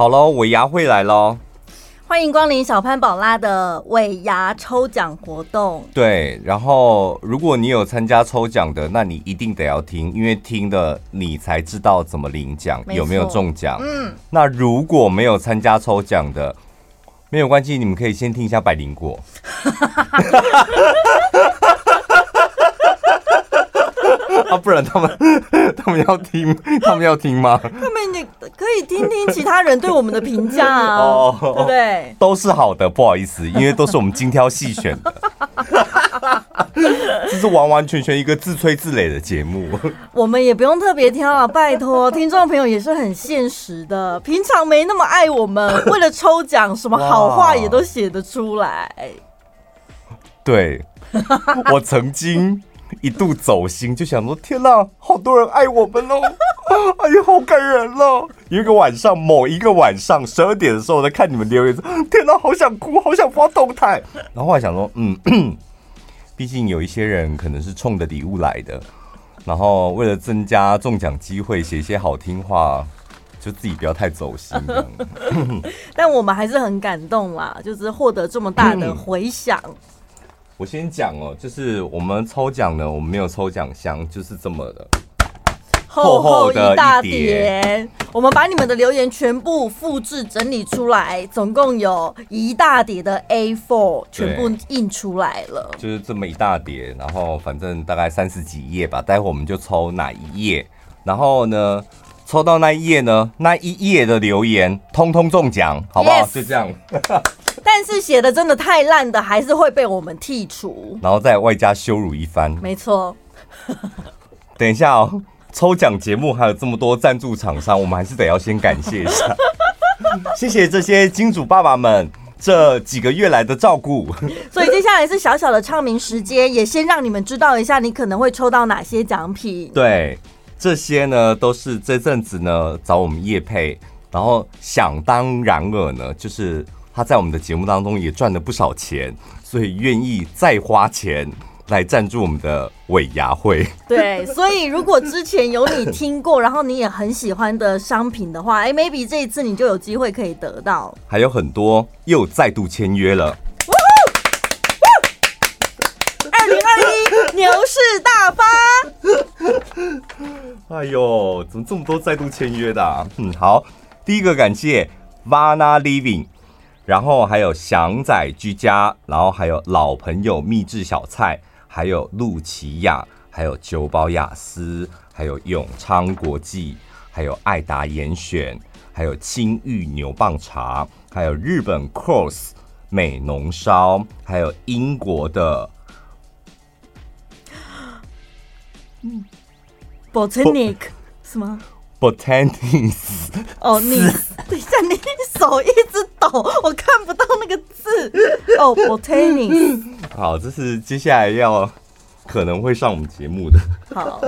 好喽，尾牙会来喽！欢迎光临小潘宝拉的尾牙抽奖活动。对，然后如果你有参加抽奖的，那你一定得要听，因为听了你才知道怎么领奖，有没有中奖。嗯，那如果没有参加抽奖的，没有关系，你们可以先听一下百灵果。啊，不然他们 他们要听，他们要听吗？他们也可以听听其他人对我们的评价啊，哦、对不对？都是好的，不好意思，因为都是我们精挑细选的。这是完完全全一个自吹自擂的节目。我们也不用特别挑啊，拜托，听众朋友也是很现实的，平常没那么爱我们，为了抽奖，什么好话也都写得出来。对，我曾经。一度走心，就想说：天哪，好多人爱我们哦！哎呀，好感人了。有一个晚上，某一个晚上十二点的时候，我在看你们留言，天哪，好想哭，好想发动态。然后后来想说，嗯，毕竟有一些人可能是冲着礼物来的，然后为了增加中奖机会，写一些好听话，就自己不要太走心。但我们还是很感动啦，就是获得这么大的 回响。我先讲哦，就是我们抽奖呢，我们没有抽奖箱，就是这么的厚厚的一大叠。我们把你们的留言全部复制整理出来，总共有一大叠的 A4，全部印出来了。就是这么一大叠，然后反正大概三十几页吧。待会我们就抽哪一页，然后呢，抽到那一页呢，那一页的留言通通中奖，好不好.就这样。但是写的真的太烂的，还是会被我们剔除，然后再外加羞辱一番。没错。等一下哦，抽奖节目还有这么多赞助厂商，我们还是得要先感谢一下。谢谢这些金主爸爸们这几个月来的照顾。所以接下来是小小的唱名时间，也先让你们知道一下，你可能会抽到哪些奖品。对，这些呢都是这阵子呢找我们叶配，然后想当然尔呢就是。他在我们的节目当中也赚了不少钱，所以愿意再花钱来赞助我们的尾牙会。对，所以如果之前有你听过，然后你也很喜欢的商品的话，哎，maybe 这一次你就有机会可以得到。还有很多又再度签约了。二零二一牛市大发。哎呦，怎么这么多再度签约的啊？嗯，好，第一个感谢 Vana Living。然后还有祥仔居家，然后还有老朋友秘制小菜，还有露琪亚，还有酒保雅思，还有永昌国际，还有爱达严选，还有青玉牛蒡茶，还有日本 Cross 美浓烧，还有英国的嗯 Botanic 是吗？？Botanics 哦，你等一下，你手一直抖，我看不到那个字。哦，Botanics 好，这是接下来要可能会上我们节目的。好，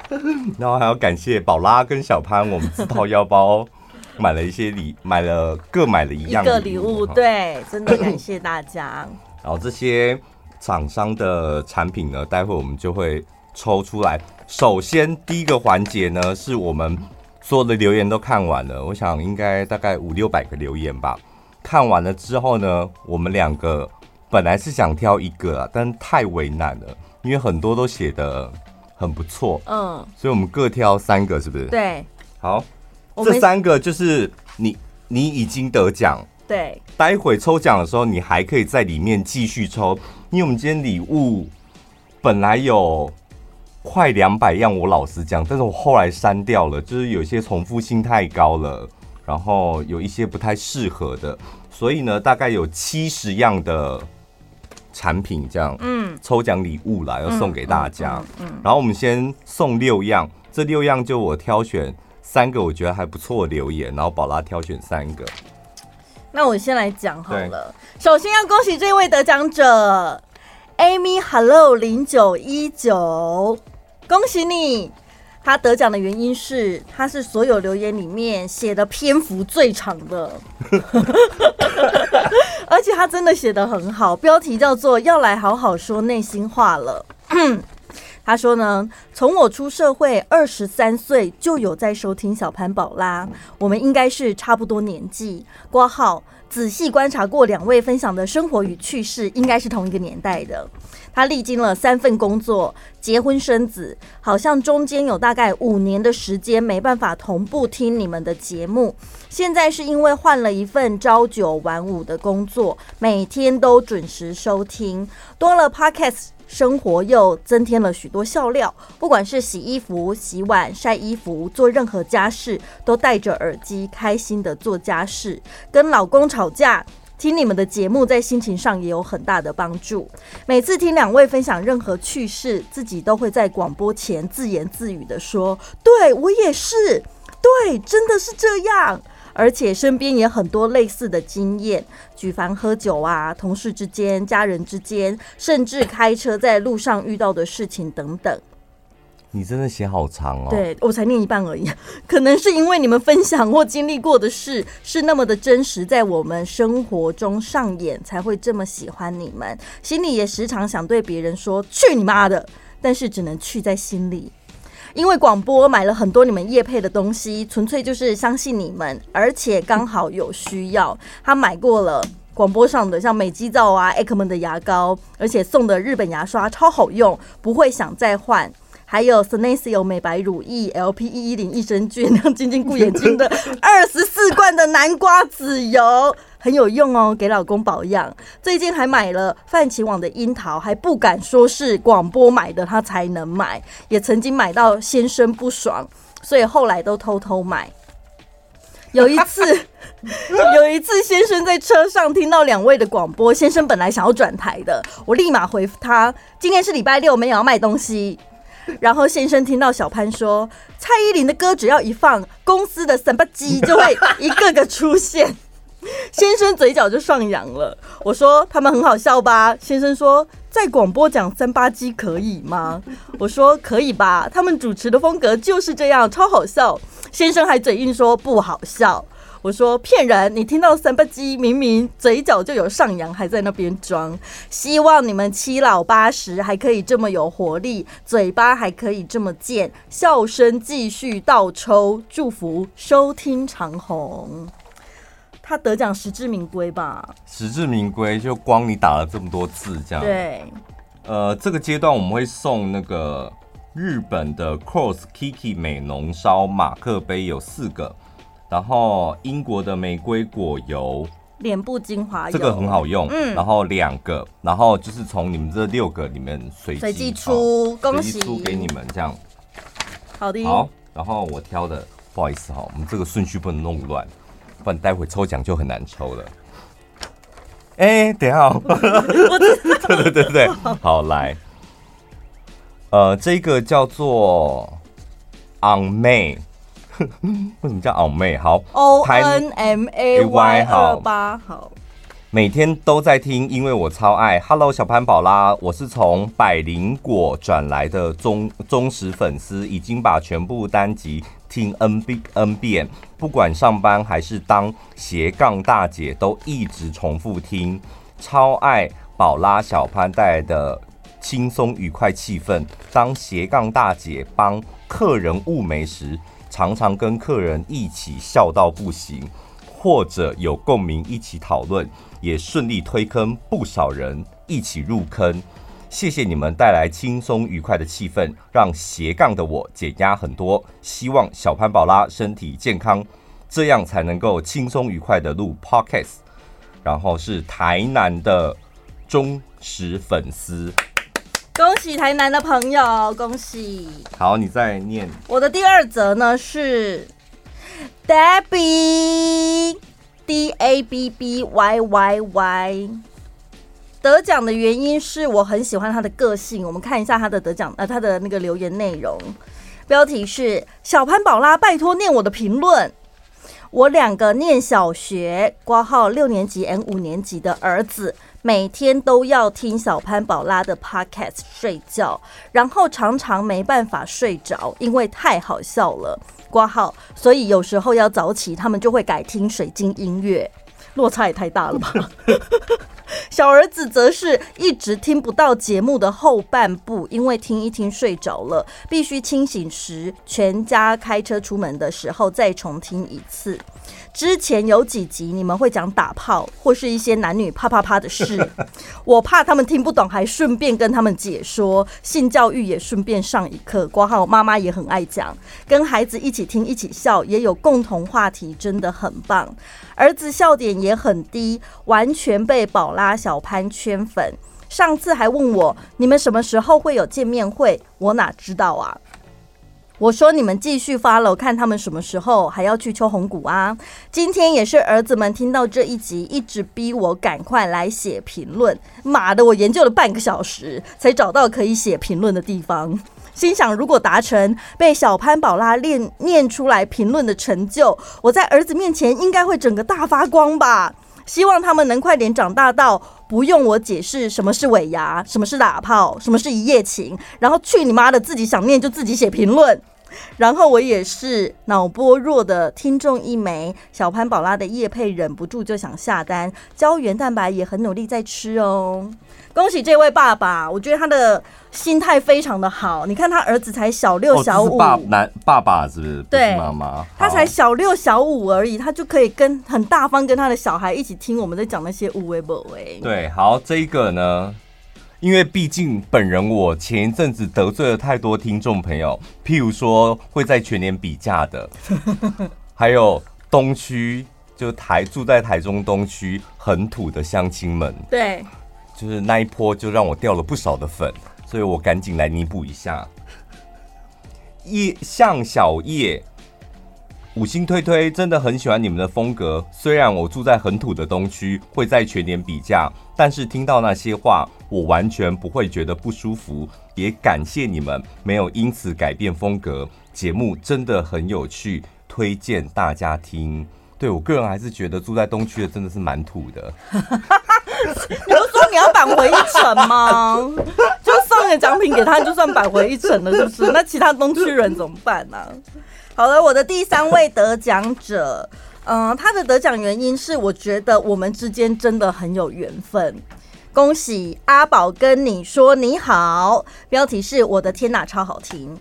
然后还要感谢宝拉跟小潘，我们自掏腰包买了一些礼，买了各买了一样的礼物，对，真的感谢大家。然后这些厂商的产品呢，待会我们就会抽出来。首先第一个环节呢，是我们。所有的留言都看完了，我想应该大概五六百个留言吧。看完了之后呢，我们两个本来是想挑一个啊，但太为难了，因为很多都写的很不错，嗯，所以我们各挑三个，是不是？对，好，这三个就是你你已经得奖，对，待会抽奖的时候你还可以在里面继续抽，因为我们今天礼物本来有。快两百样，我老实讲，但是我后来删掉了，就是有些重复性太高了，然后有一些不太适合的，所以呢，大概有七十样的产品这样，嗯，抽奖礼物啦，要送给大家，嗯，然后我们先送六样，这六样就我挑选三个我觉得还不错的留言，然后宝拉挑选三个，那我先来讲好了，首先要恭喜这位得奖者，Amy Hello 零九一九。恭喜你！他得奖的原因是，他是所有留言里面写的篇幅最长的，而且他真的写得很好。标题叫做“要来好好说内心话了”。他说呢，从我出社会二十三岁就有在收听小潘宝拉，我们应该是差不多年纪。括号仔细观察过两位分享的生活与趣事，应该是同一个年代的。他历经了三份工作，结婚生子，好像中间有大概五年的时间没办法同步听你们的节目。现在是因为换了一份朝九晚五的工作，每天都准时收听，多了 Podcast，生活又增添了许多笑料。不管是洗衣服、洗碗、晒衣服，做任何家事，都戴着耳机开心的做家事。跟老公吵架。听你们的节目，在心情上也有很大的帮助。每次听两位分享任何趣事，自己都会在广播前自言自语的说：“对，我也是，对，真的是这样。”而且身边也很多类似的经验，举凡喝酒啊、同事之间、家人之间，甚至开车在路上遇到的事情等等。你真的写好长哦！对，我才念一半而已，可能是因为你们分享或经历过的事是那么的真实，在我们生活中上演，才会这么喜欢你们。心里也时常想对别人说“去你妈的”，但是只能去在心里。因为广播买了很多你们业配的东西，纯粹就是相信你们，而且刚好有需要。他买过了广播上的像美肌皂啊、Ekman 的牙膏，而且送的日本牙刷超好用，不会想再换。还有 Senecio 美白乳液、LP 一一零益生菌、亮 晶晶顾眼睛的 二十四罐的南瓜籽油，很有用哦，给老公保养。最近还买了泛起网的樱桃，还不敢说是广播买的，他才能买。也曾经买到先生不爽，所以后来都偷偷买。有一次，有一次先生在车上听到两位的广播，先生本来想要转台的，我立马回复他：今天是礼拜六，没有要卖东西。然后先生听到小潘说蔡依林的歌只要一放，公司的三八机就会一个个出现，先生嘴角就上扬了。我说他们很好笑吧？先生说在广播讲三八机可以吗？我说可以吧，他们主持的风格就是这样，超好笑。先生还嘴硬说不好笑。我说骗人！你听到三八鸡明明嘴角就有上扬，还在那边装。希望你们七老八十还可以这么有活力，嘴巴还可以这么贱，笑声继续倒抽。祝福收听长虹，他得奖实至名归吧？实至名归，就光你打了这么多字，这样对。呃，这个阶段我们会送那个日本的 Cross Kiki 美浓烧马克杯，有四个。然后英国的玫瑰果油，脸部精华油，这个很好用。嗯，然后两个，然后就是从你们这六个里面随随机出，恭喜出给你们这样。好的。好，然后我挑的，不好意思哈，我们这个顺序不能弄乱，不然待会抽奖就很难抽了。哎，等一下，对对对对，好来，呃，这个叫做 On May。为什么叫傲妹？好，O N M A Y 好吧，好，每天都在听，因为我超爱。Hello，小潘宝拉，我是从百灵果转来的忠忠实粉丝，已经把全部单集听 N B N 遍，不管上班还是当斜杠大姐，都一直重复听，超爱宝拉小潘带来的轻松愉快气氛。当斜杠大姐帮客人物美时。常常跟客人一起笑到不行，或者有共鸣一起讨论，也顺利推坑不少人一起入坑。谢谢你们带来轻松愉快的气氛，让斜杠的我减压很多。希望小潘宝拉身体健康，这样才能够轻松愉快的录 Podcast。然后是台南的忠实粉丝。恭喜台南的朋友，恭喜！好，你再念。我的第二则呢是 Debbie D A B B Y Y Y 得奖的原因是我很喜欢他的个性。我们看一下他的得奖呃，他的那个留言内容，标题是小潘宝拉，拜托念我的评论。我两个念小学挂号六年级 N 五年级的儿子。每天都要听小潘宝拉的 podcast 睡觉，然后常常没办法睡着，因为太好笑了。挂号，所以有时候要早起，他们就会改听水晶音乐。落差也太大了吧？小儿子则是一直听不到节目的后半部，因为听一听睡着了，必须清醒时全家开车出门的时候再重听一次。之前有几集你们会讲打炮或是一些男女啪啪啪的事，我怕他们听不懂，还顺便跟他们解说性教育，也顺便上一课。括号妈妈也很爱讲，跟孩子一起听一起笑，也有共同话题，真的很棒。儿子笑点也很低，完全被宝拉小潘圈粉。上次还问我你们什么时候会有见面会，我哪知道啊。我说你们继续 follow，看他们什么时候还要去秋红谷啊！今天也是儿子们听到这一集，一直逼我赶快来写评论。妈的，我研究了半个小时才找到可以写评论的地方。心想，如果达成被小潘宝拉念念出来评论的成就，我在儿子面前应该会整个大发光吧。希望他们能快点长大到不用我解释什么是尾牙，什么是打炮，什么是一夜情，然后去你妈的自己想念就自己写评论。然后我也是脑波弱的听众一枚，小潘宝拉的叶配忍不住就想下单，胶原蛋白也很努力在吃哦。恭喜这位爸爸，我觉得他的心态非常的好。你看他儿子才小六小五，爸男爸爸是不是？对，妈妈，他才小六小五而已，他就可以跟很大方跟他的小孩一起听我们在讲那些有的没的。对，好，这一个呢，因为毕竟本人我前一阵子得罪了太多听众朋友，譬如说会在全年比价的，还有东区就台住在台中东区很土的乡亲们，对。就是那一波就让我掉了不少的粉，所以我赶紧来弥补一下。叶向小叶，五星推推，真的很喜欢你们的风格。虽然我住在很土的东区，会在全年比价，但是听到那些话，我完全不会觉得不舒服。也感谢你们没有因此改变风格，节目真的很有趣，推荐大家听。对我个人还是觉得住在东区的真的是蛮土的。你不说你要返回一城吗？就送个奖品给他，就算返回一城了，是不是？那其他东区人怎么办呢、好了，我的第三位得奖者，嗯、他的得奖原因是我觉得我们之间真的很有缘分。恭喜阿宝跟你说你好，标题是我的天哪，超好听。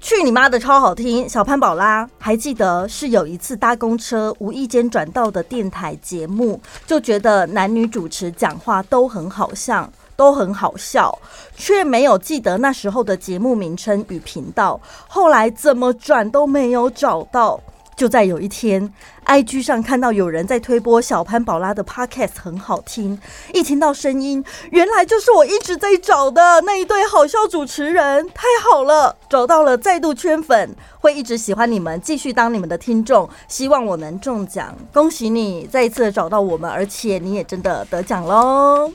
去你妈的，超好听！小潘宝拉还记得是有一次搭公车，无意间转到的电台节目，就觉得男女主持讲话都很好像，都很好笑，却没有记得那时候的节目名称与频道。后来怎么转都没有找到。就在有一天，IG 上看到有人在推播小潘宝拉的 Podcast，很好听。一听到声音，原来就是我一直在找的那一对好笑主持人，太好了，找到了，再度圈粉，会一直喜欢你们，继续当你们的听众。希望我能中奖，恭喜你再一次找到我们，而且你也真的得奖喽。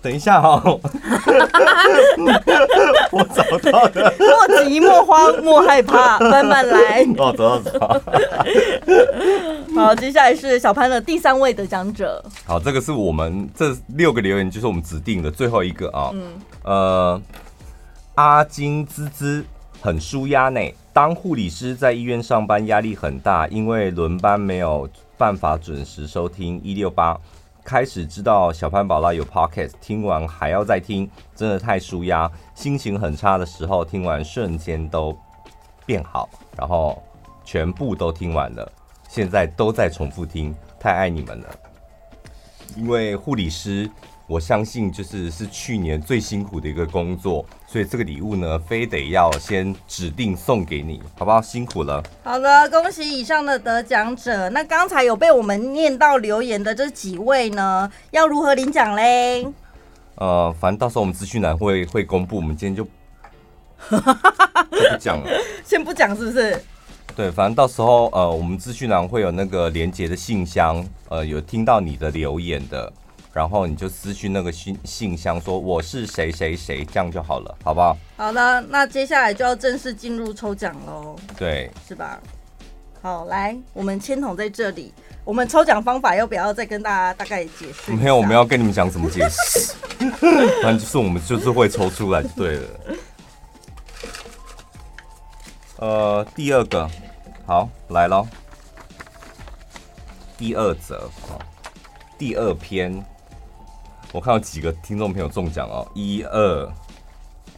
等一下哈，我找到了。莫急莫慌莫害怕，慢慢来。哦，找到找到。好，接下来是小潘的第三位得奖者。好，这个是我们这六个留言，就是我们指定的最后一个啊。嗯。呃，阿金滋滋很舒压呢。当护理师在医院上班压力很大，因为轮班没有办法准时收听一六八。开始知道小潘宝拉有 pocket 听完还要再听，真的太舒压。心情很差的时候，听完瞬间都变好，然后全部都听完了，现在都在重复听，太爱你们了。因为护理师。我相信就是是去年最辛苦的一个工作，所以这个礼物呢，非得要先指定送给你，好不好？辛苦了。好的，恭喜以上的得奖者。那刚才有被我们念到留言的这几位呢，要如何领奖嘞？呃，反正到时候我们资讯栏会会公布，我们今天 就不讲了，先不讲是不是？对，反正到时候呃，我们资讯栏会有那个连接的信箱，呃，有听到你的留言的。然后你就私讯那个信信箱说我是谁谁谁，这样就好了，好不好？好的，那接下来就要正式进入抽奖喽。对，是吧？好，来，我们签筒在这里。我们抽奖方法要不要再跟大家大概解释？没有，我们要跟你们讲怎么解释。反正就是我们就是会抽出来就对了。呃，第二个，好，来喽。第二则，第二篇。我看到几个听众朋友中奖哦，一二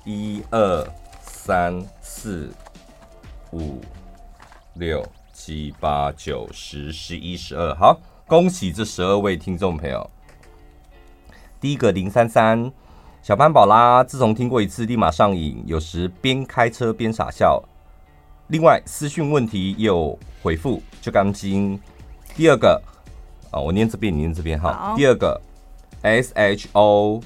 一二三四五六七八九十十一十二，好，恭喜这十二位听众朋友。第一个零三三小潘宝拉，自从听过一次立马上瘾，有时边开车边傻笑。另外私讯问题也有回复，就干净。第二个啊，我念这边，你念这边哈。第二个 S H O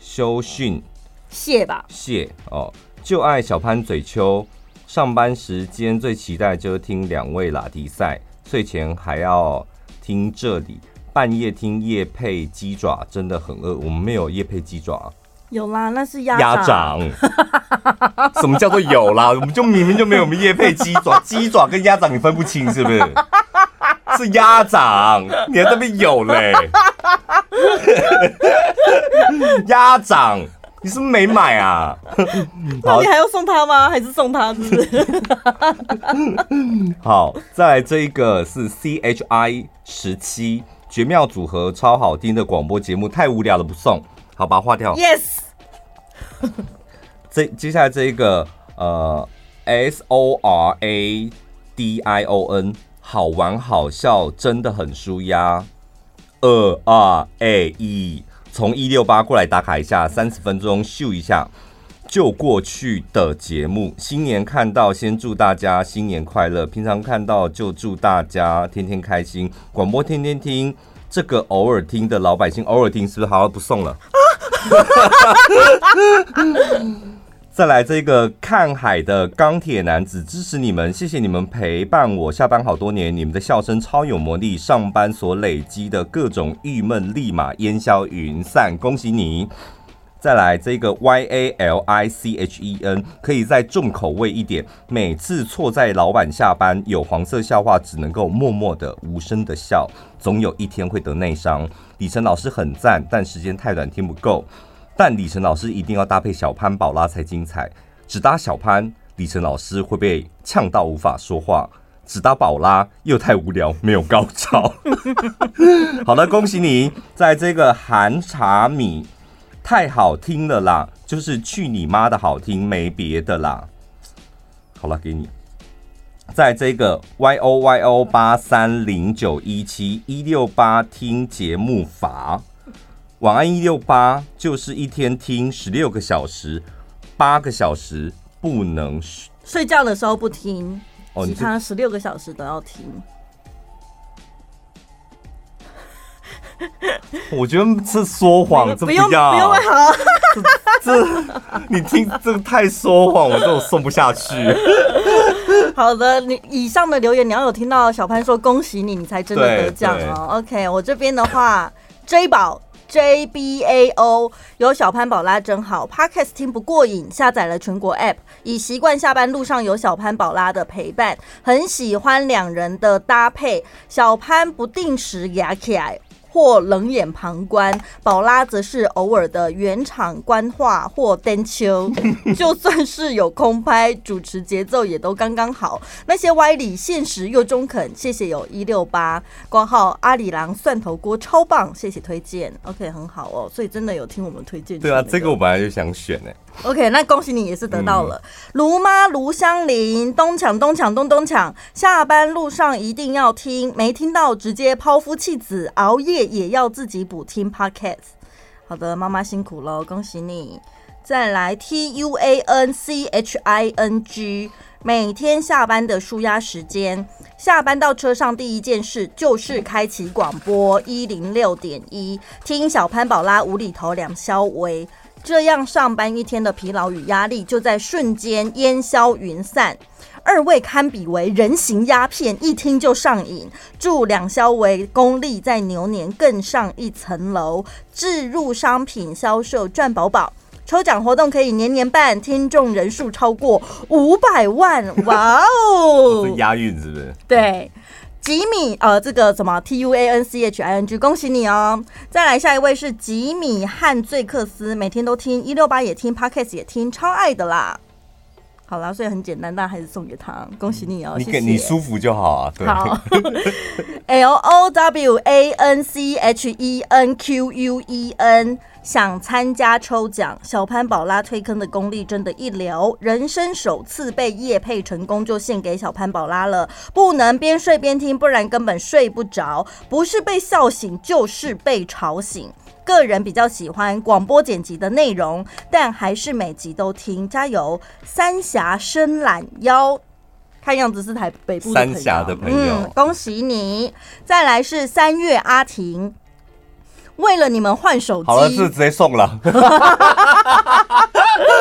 修训谢吧谢哦，就爱小潘嘴秋。上班时间最期待就是听两位拉迪赛，睡前还要听这里。半夜听夜配鸡爪真的很饿，我们没有夜配鸡爪，有啦，那是鸭鸭掌。什么叫做有啦？我们就明明就没有我们夜配鸡爪，鸡爪跟鸭掌你分不清是不是？是鸭掌，你还在那边有嘞？鸭掌，你是不是没买啊？那你还要送他吗？还是送他是不是？好，再来这一个是 C H I 十七。绝妙组合，超好听的广播节目，太无聊了不送，好，把它划掉。Yes。这接下来这一个呃，S O R A D I O N，好玩好笑，真的很舒压。二二 A E，从一六八过来打卡一下，三十分钟秀一下就过去的节目。新年看到，先祝大家新年快乐。平常看到就祝大家天天开心。广播天天听，这个偶尔听的老百姓偶尔听，是不是好好不送了？再来这个看海的钢铁男子，支持你们，谢谢你们陪伴我下班好多年，你们的笑声超有魔力，上班所累积的各种郁闷立马烟消云散，恭喜你。再来这个 Y A L I C H E N，可以再重口味一点。每次错在老板下班，有黄色笑话，只能够默默的、无声的笑，总有一天会得内伤。李晨老师很赞，但时间太短，听不够。但李晨老师一定要搭配小潘宝拉才精彩。只搭小潘，李晨老师会被呛到无法说话；只搭宝拉，又太无聊，没有高潮。好的，恭喜你，在这个韩茶米。太好听了啦，就是去你妈的好听，没别的啦。好了，给你。在这个 Y O Y O 八三零九一七一六八听节目法，晚安一六八，就是一天听十六个小时，八个小时不能睡觉的时候不听，其他十六个小时都要听。我觉得这说谎，这不用不用好，这你听这个太说谎，我都送不下去。好的，你以上的留言你要有听到小潘说恭喜你，你才真的得奖哦。OK，我这边的话，J 宝 J B A O 有小潘宝拉真好，Podcast 听不过瘾，下载了全国 App，已习惯下班路上有小潘宝拉的陪伴，很喜欢两人的搭配，小潘不定时牙起来。或冷眼旁观，宝拉则是偶尔的原厂官话或单秋，就算是有空拍，主持节奏也都刚刚好。那些歪理，现实又中肯。谢谢有一六八挂号阿里郎蒜头锅超棒，谢谢推荐。OK，很好哦，所以真的有听我们推荐。对啊，这个我本来就想选呢。OK，那恭喜你也是得到了。卢妈卢香林，东抢东抢东东抢，下班路上一定要听，没听到直接抛夫弃子，熬夜也要自己补听 Podcast。好的，妈妈辛苦了，恭喜你。再来 T U A N C H I N G，每天下班的舒压时间，下班到车上第一件事就是开启广播一零六点一，听小潘宝拉无厘头两小维。这样上班一天的疲劳与压力就在瞬间烟消云散。二位堪比为人形鸦片，一听就上瘾。祝两消为功力在牛年更上一层楼，置入商品销售赚饱饱。抽奖活动可以年年办，听众人数超过五百万，哇哦！是押韵是不是？对。吉米，呃，这个什么 T U A N C H I N G，恭喜你哦！再来下一位是吉米汉醉克斯，每天都听一六八也听 Podcast 也听，超爱的啦。好啦，所以很简单，但还是送给他，恭喜你哦！你给你舒服就好啊。对好，L O W A N C H E N Q U E N，想参加抽奖，小潘宝拉推坑的功力真的一流，人生首次被夜配成功，就献给小潘宝拉了。不能边睡边听，不然根本睡不着，不是被笑醒，就是被吵醒。个人比较喜欢广播剪辑的内容，但还是每集都听。加油，三峡伸懒腰，看样子是台北部三峡的朋友，嗯，恭喜你。再来是三月阿婷。为了你们换手机，好了，是直接送了。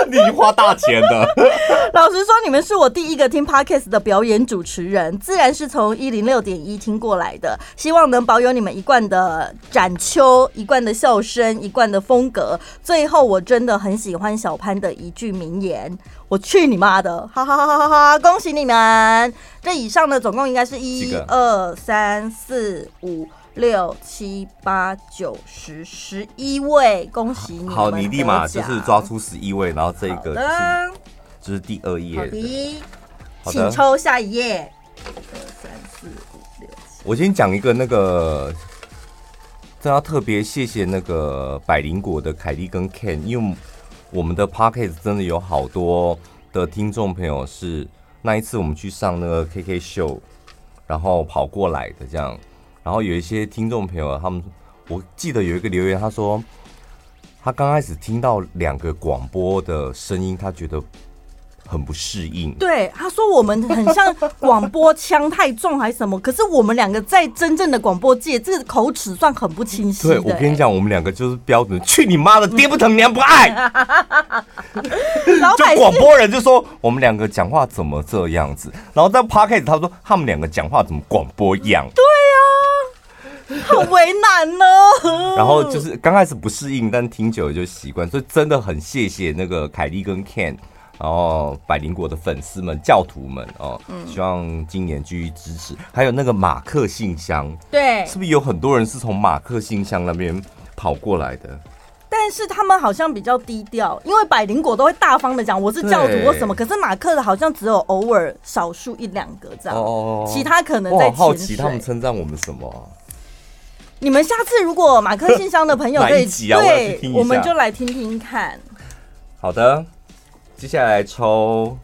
你花大钱的。老实说，你们是我第一个听 Podcast 的表演主持人，自然是从一零六点一听过来的。希望能保有你们一贯的展秋、一贯的笑声、一贯的风格。最后，我真的很喜欢小潘的一句名言：“我去你妈的！”哈哈哈哈哈哈！恭喜你们。这以上呢，总共应该是一二三四五。六七八九十十一位，恭喜你！好，你立马就是抓出十一位，然后这个就是这、就是第二页。好的，好的，请抽下一页。一二三四五六七。我先讲一个那个，真要特别谢谢那个百灵果的凯莉跟 Ken，因为我们的 p o c k e t 真的有好多的听众朋友是那一次我们去上那个 KK 秀，然后跑过来的这样。然后有一些听众朋友，他们我记得有一个留言，他说他刚开始听到两个广播的声音，他觉得很不适应。对，他说我们很像广播腔太重还是什么？可是我们两个在真正的广播界，这个口齿算很不清晰。对，我跟你讲，我们两个就是标准，去你妈的，爹不疼娘不爱。就广播人就说我们两个讲话怎么这样子？然后在 Podcast 他说他们两个讲话怎么广播一样？对啊。好为难呢。然后就是刚开始不适应，但听久了就习惯，所以真的很谢谢那个凯莉跟 Ken，然后百灵果的粉丝们、教徒们哦，希望今年继续支持。还有那个马克信箱，对，是不是有很多人是从马克信箱那边跑过来的？但是他们好像比较低调，因为百灵果都会大方的讲我是教徒或什么，可是马克的好像只有偶尔少数一两个这样，哦，其他可能在我好奇他们称赞我们什么啊？你们下次如果马克信箱的朋友可以，啊、对，我，我们就来听听看。好的，接下来抽。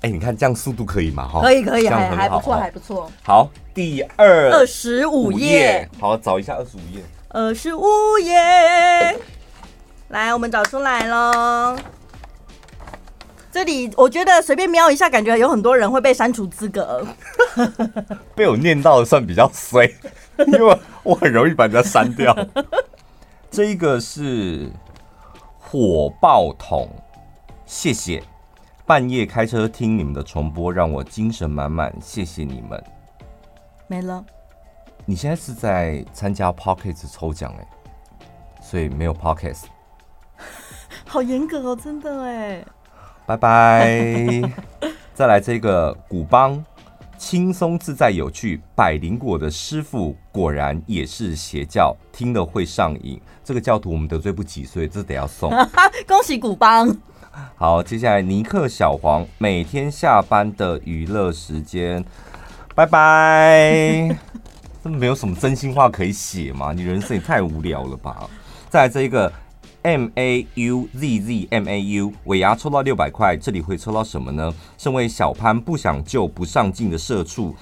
哎、欸，你看这样速度可以吗？哈，可以可以，还还不错，还不错。好，第二二十五页，好，找一下二十五页。二十五页，来，我们找出来喽。这里我觉得随便瞄一下，感觉有很多人会被删除资格。被我念到的算比较衰。因为我很容易把人家删掉。这一个是火爆桶，谢谢。半夜开车听你们的重播，让我精神满满，谢谢你们。没了。你现在是在参加 Podcast 抽奖哎，所以没有 Podcast。好严格哦，真的哎。拜拜。再来这个古邦。轻松自在有趣，百灵果的师傅果然也是邪教，听了会上瘾。这个教徒我们得罪不起，所以这得要送。恭喜古邦。好，接下来尼克小黄每天下班的娱乐时间，拜拜。这没有什么真心话可以写吗？你人生也太无聊了吧。再来这一个。M A U Z Z M A U 尾牙抽到六百块，这里会抽到什么呢？身为小潘不想就不上进的社畜，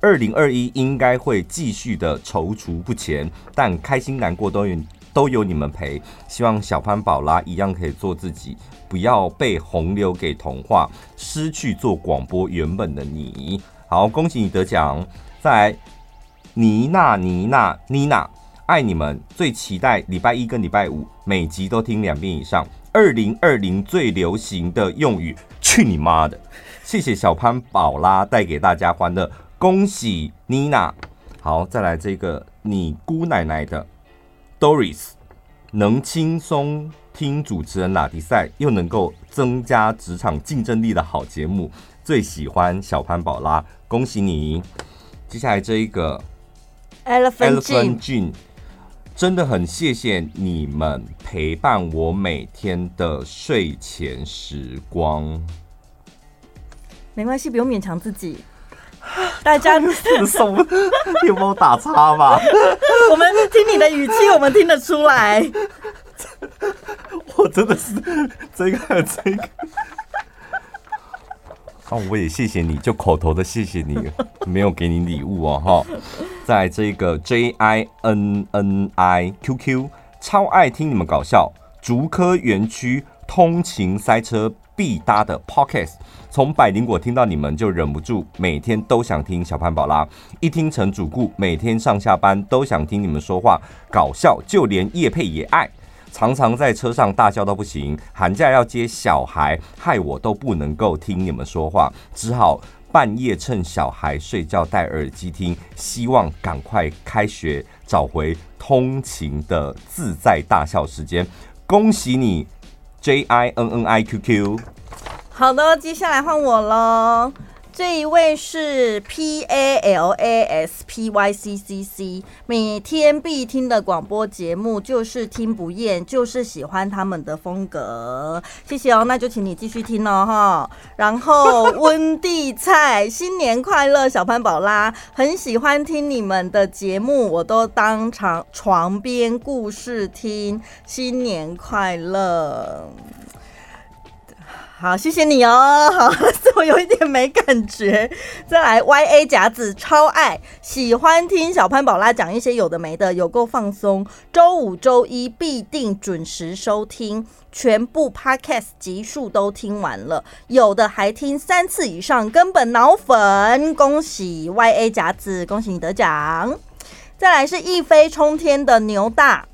二零二一应该会继续的踌躇不前，但开心难过都有都有你们陪。希望小潘宝拉一样可以做自己，不要被洪流给同化，失去做广播原本的你。好，恭喜你得奖。再来，妮娜妮娜妮娜。爱你们，最期待礼拜一跟礼拜五，每集都听两遍以上。二零二零最流行的用语，去你妈的！谢谢小潘宝拉带给大家欢乐，恭喜妮娜。好，再来这个你姑奶奶的 Doris，能轻松听主持人拉迪赛，又能够增加职场竞争力的好节目，最喜欢小潘宝拉，恭喜你。接下来这一个 Elephant Jin。真的很谢谢你们陪伴我每天的睡前时光。没关系，不用勉强自己。大家手有没有打叉吧？我们听你的语气，我们听得出来。我真的是这个这个。哦，我也谢谢你，就口头的谢谢你，没有给你礼物哦哈。在这个 J I N N I Q Q，超爱听你们搞笑，竹科园区通勤塞车必搭的 Podcast。从百灵果听到你们就忍不住每天都想听小潘宝拉，一听成主顾，每天上下班都想听你们说话搞笑，就连业配也爱，常常在车上大笑到不行。寒假要接小孩，害我都不能够听你们说话，只好半夜趁小孩睡觉戴耳机听，希望赶快开学，找回通勤的自在大笑时间。恭喜你，J I N N I Q Q。好的，接下来换我喽。这一位是 P A L A S P Y C C C，每天必听的广播节目就是听不厌，就是喜欢他们的风格。谢谢哦，那就请你继续听哦哈。然后温蒂菜，新年快乐，小潘宝拉，很喜欢听你们的节目，我都当床床边故事听。新年快乐。好，谢谢你哦。好，我有一点没感觉。再来，Y A 夹子超爱，喜欢听小潘宝拉讲一些有的没的，有够放松。周五、周一必定准时收听，全部 Podcast 集数都听完了，有的还听三次以上，根本脑粉。恭喜 Y A 夹子，恭喜你得奖。再来是一飞冲天的牛大。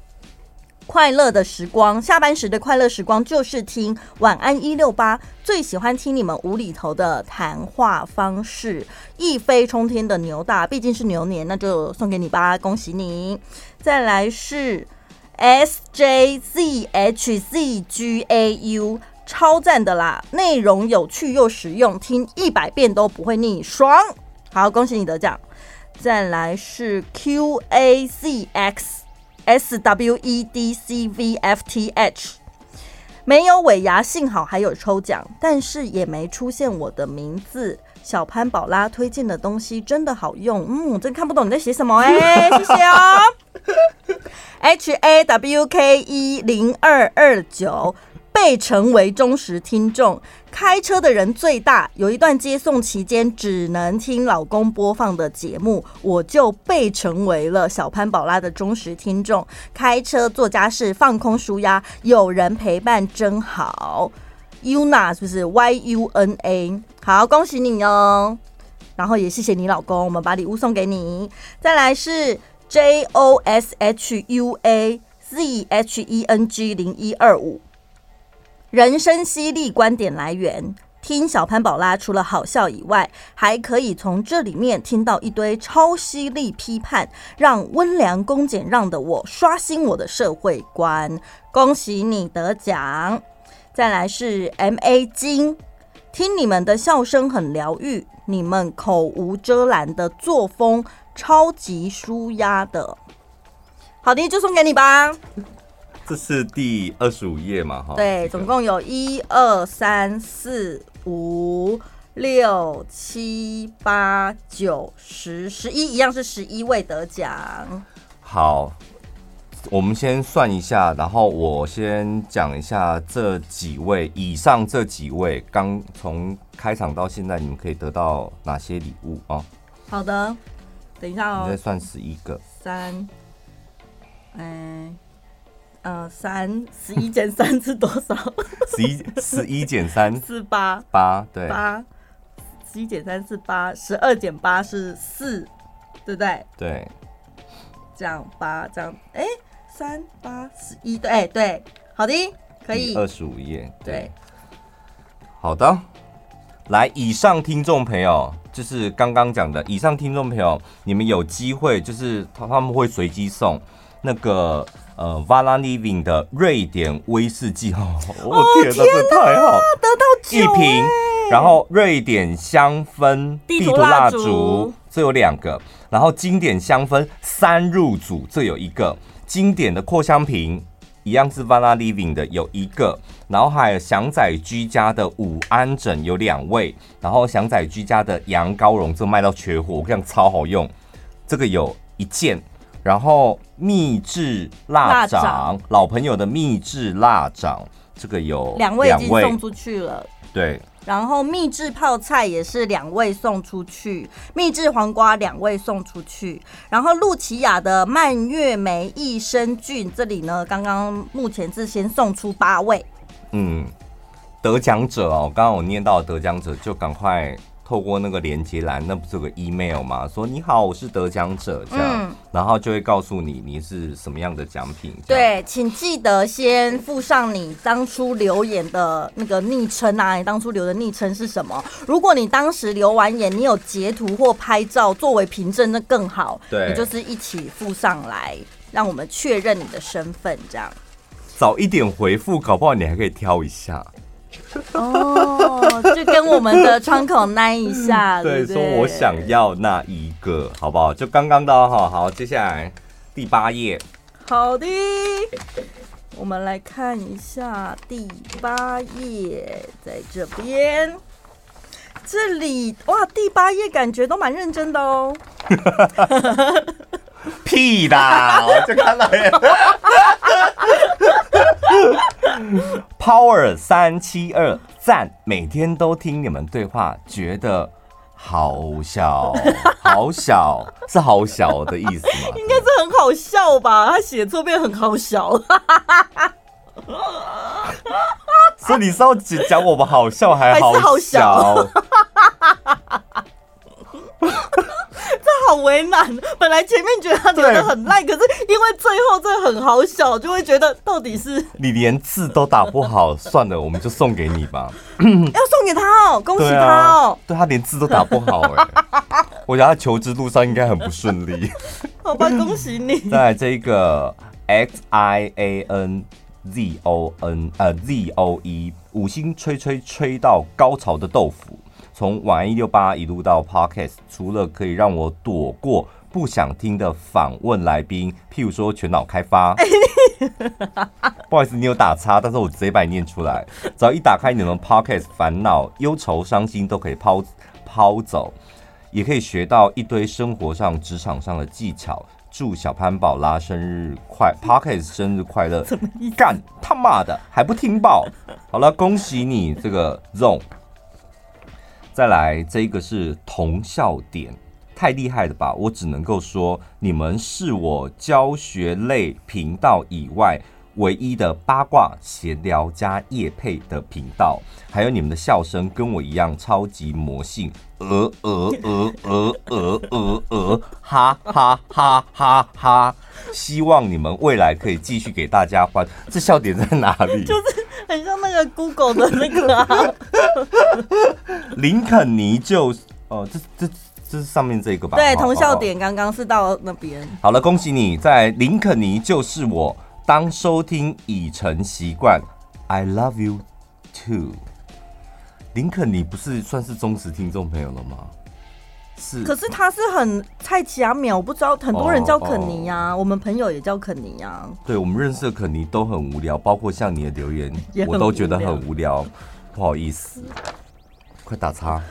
快乐的时光，下班时的快乐时光就是听晚安一六八，最喜欢听你们无厘头的谈话方式。一飞冲天的牛大，毕竟是牛年，那就送给你吧，恭喜你。再来是 S J Z H Z G A U，超赞的啦，内容有趣又实用，听一百遍都不会腻，爽。好，恭喜你得奖。再来是 Q A Z X。S W E D C V F T H，没有尾牙，幸好还有抽奖，但是也没出现我的名字。小潘宝拉推荐的东西真的好用，嗯，我真看不懂你在写什么哎、欸，谢谢哦。H A W K E 零二二九。被成为忠实听众，开车的人最大。有一段接送期间只能听老公播放的节目，我就被成为了小潘宝拉的忠实听众。开车做家事放空舒压，有人陪伴真好。Yuna 是不是 Y U N A？好，恭喜你哦。然后也谢谢你老公，我们把礼物送给你。再来是 J O S H U A Z H E N G 零一二五。人生犀利观点来源，听小潘宝拉除了好笑以外，还可以从这里面听到一堆超犀利批判，让温良恭俭让的我刷新我的社会观。恭喜你得奖！再来是 M A 金，听你们的笑声很疗愈，你们口无遮拦的作风超级舒压的。好的，就送给你吧。这是第二十五页嘛？哈，对，总共有一二三四五六七八九十十一，一样是十一位得奖。好，我们先算一下，然后我先讲一下这几位以上这几位，刚从开场到现在，你们可以得到哪些礼物啊？好的，等一下哦，你再算十一个，三，嗯。嗯，三十一减三是多少？十一十一减三是八八，对八十一减三是八，十二减八是四，对不对？对，这样八这样，哎，三八十一，对对，好的，可以二十五页，对，对好的，来，以上听众朋友，就是刚刚讲的，以上听众朋友，你们有机会，就是他他们会随机送那个。呃，Vala Living 的瑞典威士忌。哦，我、哦、天哪，这太好，得到一瓶，然后瑞典香氛地图蜡烛，这有两个，然后经典香氛三入组，这有一个。经典的扩香瓶，一样是 Vala Living 的有一个，然后还有祥仔居家的午安枕有两位，然后祥仔居家的羊羔绒这卖到缺货，我跟你讲超好用，这个有一件，然后秘制腊掌，老朋友的秘制腊掌，这个有两位已经送出去了，对。然后秘制泡菜也是两位送出去，秘制黄瓜两位送出去，然后露琪亚的蔓越莓益生菌这里呢，刚刚目前是先送出八位。嗯，得奖者哦，刚刚我念到得奖者就赶快。透过那个连接栏，那不是有个 email 吗？说你好，我是得奖者，这样，嗯、然后就会告诉你你是什么样的奖品。对，请记得先附上你当初留言的那个昵称啊，你当初留的昵称是什么？如果你当时留完言，你有截图或拍照作为凭证，那更好。对，你就是一起附上来，让我们确认你的身份，这样。早一点回复，搞不好你还可以挑一下。哦，就跟我们的窗口那一下，对，对，对，说我想要那一个，好不好？就刚刚的哈，好，接下来第八页，好的，我们来看一下第八页，在这边，这里哇，第八页感觉都蛮认真的哦。屁的，我就看到。Power 三七二赞，每天都听你们对话，觉得好小，好小，是好小的意思吗？应该是很好笑吧？他写错变很好笑，所以你是要讲我们好笑还好笑？好为难，本来前面觉得他觉得很烂，可是因为最后这很好笑，就会觉得到底是你连字都打不好，算了，我们就送给你吧。要送给他哦，恭喜他哦。对，他连字都打不好哎，我觉得他求职路上应该很不顺利。好吧，恭喜你。再来这个 X I A N Z O N 呃 Z O E 五星吹吹吹到高潮的豆腐。从晚安一六八一路到 Podcast，除了可以让我躲过不想听的访问来宾，譬如说全脑开发，不好意思，你有打叉，但是我直接把你念出来。只要一打开你们 Podcast，烦恼、忧愁、伤心都可以抛抛走，也可以学到一堆生活上、职场上的技巧。祝小潘宝拉生日快，Podcast 生日快乐！干他妈的还不听报？好了，恭喜你这个 Zone。再来，这个是同笑点，太厉害了吧！我只能够说，你们是我教学类频道以外唯一的八卦闲聊加夜配的频道。还有你们的笑声跟我一样超级魔性，呃呃呃呃呃呃呃，哈哈哈哈哈！希望你们未来可以继续给大家欢。这笑点在哪里？就是很像那个 Google 的那个啊。林肯尼就哦，这这这是上面这个吧？对，同笑点刚刚是到那边。好了，恭喜你在林肯尼就是我。当收听已成习惯，I love you too。林肯你不是算是忠实听众朋友了吗？是，可是他是很蔡奇阿秒，我不知道很多人叫肯尼呀、啊，oh, oh. 我们朋友也叫肯尼呀、啊。对，我们认识的肯尼都很无聊，包括像你的留言，我都觉得很无聊，不好意思。快打叉！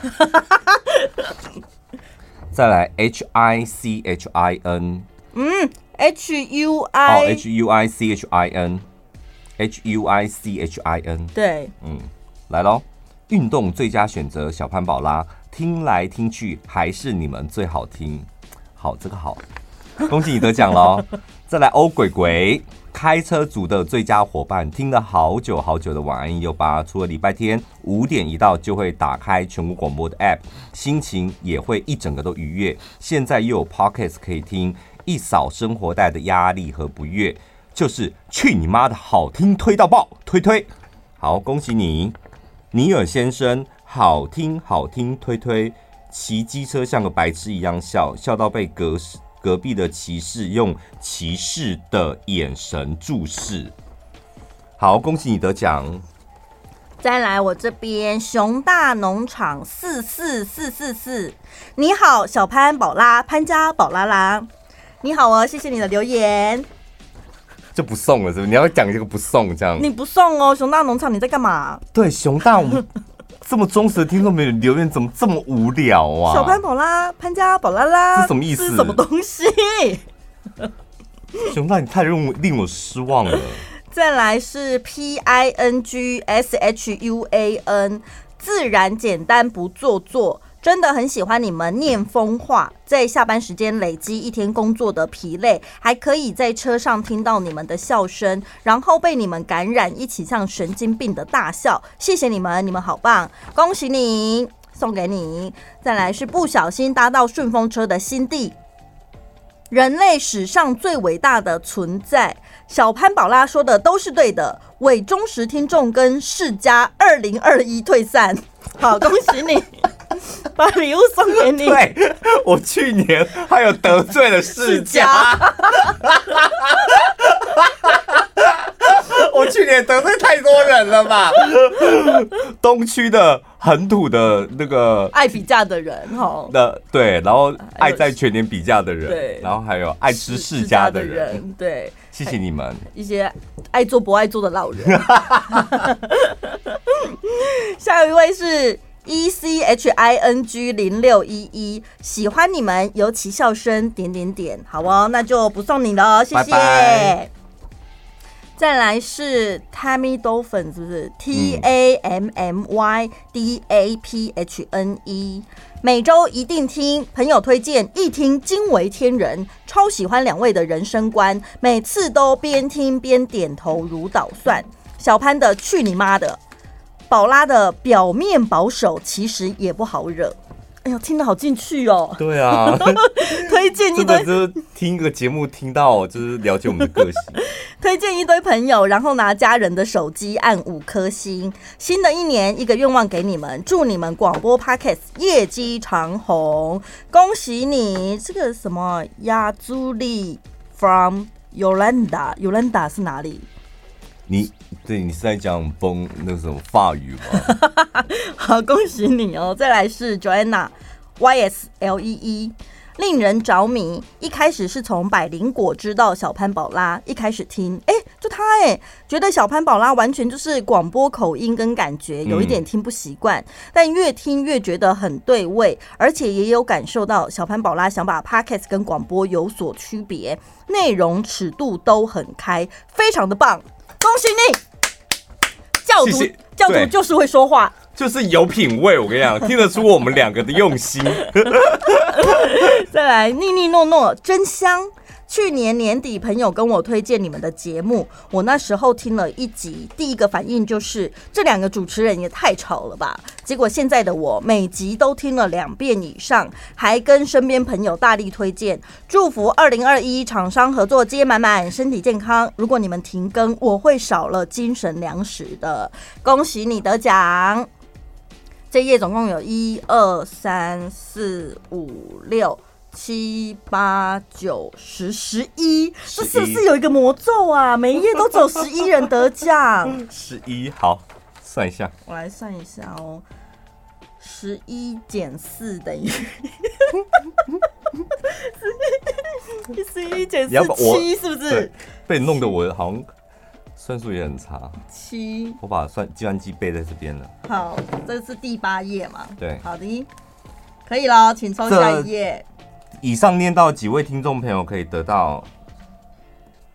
再来，H I C H I N，嗯，H U I，哦，H U I C H I N，H U I C H I N，对，嗯，来喽，运动最佳选择小潘宝拉，听来听去还是你们最好听，好，这个好，恭喜你得奖喽！再来，欧鬼鬼。开车族的最佳伙伴，听了好久好久的晚安一六八，除了礼拜天五点一到就会打开全国广播的 App，心情也会一整个都愉悦。现在又有 pockets 可以听，一扫生活带的压力和不悦，就是去你妈的好听推到爆，推推。好，恭喜你，尼尔先生，好听好听推推，骑机车像个白痴一样笑，笑到被隔。隔壁的骑士用歧视的眼神注视。好，恭喜你得奖。再来我这边，熊大农场四四四四四。你好，小潘宝拉潘家宝拉拉。你好哦，谢谢你的留言。就不送了，是不是？你要讲这个不送这样？你不送哦，熊大农场你在干嘛？对，熊大我们 这么忠实的听众没有留言，怎么这么无聊啊？小潘宝拉，潘家宝拉拉，是什么意思？是什么东西？熊大，你太令我令我失望了。再来是 P I N G S H U A N，自然简单不做作。真的很喜欢你们念风话，在下班时间累积一天工作的疲累，还可以在车上听到你们的笑声，然后被你们感染，一起像神经病的大笑。谢谢你们，你们好棒，恭喜你，送给你。再来是不小心搭到顺风车的新地，人类史上最伟大的存在。小潘宝拉说的都是对的，伪忠实听众跟世家二零二一退散，好，恭喜你。把礼物送给你。对，我去年还有得罪了世家。我去年得罪太多人了吧？东区的很土的那个爱比价的人，哈。那对，然后爱在全年比价的人，对，然后还有爱吃世家的人，对。谢谢你们，一些爱做不爱做的老人。下一位是。E C H I N G 零六一一，喜欢你们，尤其笑声点点点，好哦，那就不送你了，谢谢。拜拜。再来是 Tammy Dolphin，是不是？T A M M Y D A P H N E，每周一定听，朋友推荐，一听惊为天人，超喜欢两位的人生观，每次都边听边点头如捣蒜。小潘的去你妈的！宝拉的表面保守，其实也不好惹。哎呦，听得好进去哦。对啊，推荐一堆，就是听一个节目，听到就是了解我们的个性。推荐一堆朋友，然后拿家人的手机按五颗星。新的一年，一个愿望给你们，祝你们广播 Podcast 业绩长虹，恭喜你！这个什么亚朱莉 from Yolanda，Yolanda 是哪里？你对你是在讲崩那个什么法语吗？好，恭喜你哦！再来是 Joanna Y S L E E，令人着迷。一开始是从百灵果知道小潘宝拉，一开始听，哎、欸，就他哎、欸，觉得小潘宝拉完全就是广播口音跟感觉，有一点听不习惯，嗯、但越听越觉得很对味，而且也有感受到小潘宝拉想把 Podcast 跟广播有所区别，内容尺度都很开，非常的棒。恭喜你，教主，谢谢，教徒就是会说话，就是有品味。我跟你讲，听得出我们两个的用心。再来，腻腻糯糯，真香。去年年底，朋友跟我推荐你们的节目，我那时候听了一集，第一个反应就是这两个主持人也太吵了吧。结果现在的我每集都听了两遍以上，还跟身边朋友大力推荐，祝福二零二一厂商合作接满满，身体健康。如果你们停更，我会少了精神粮食的。恭喜你得奖！这页总共有一二三四五六。七八九十十一，这是不是有一个魔咒啊？每一页都只有十一人得奖。十一，好，算一下。我来算一下哦，十一减四等于 十一减四七，是不是？被弄得我好像算数也很差。七，我把算计算机背在这边了。好，这是第八页嘛？对，好的，可以了，请抽下一页。以上念到几位听众朋友可以得到？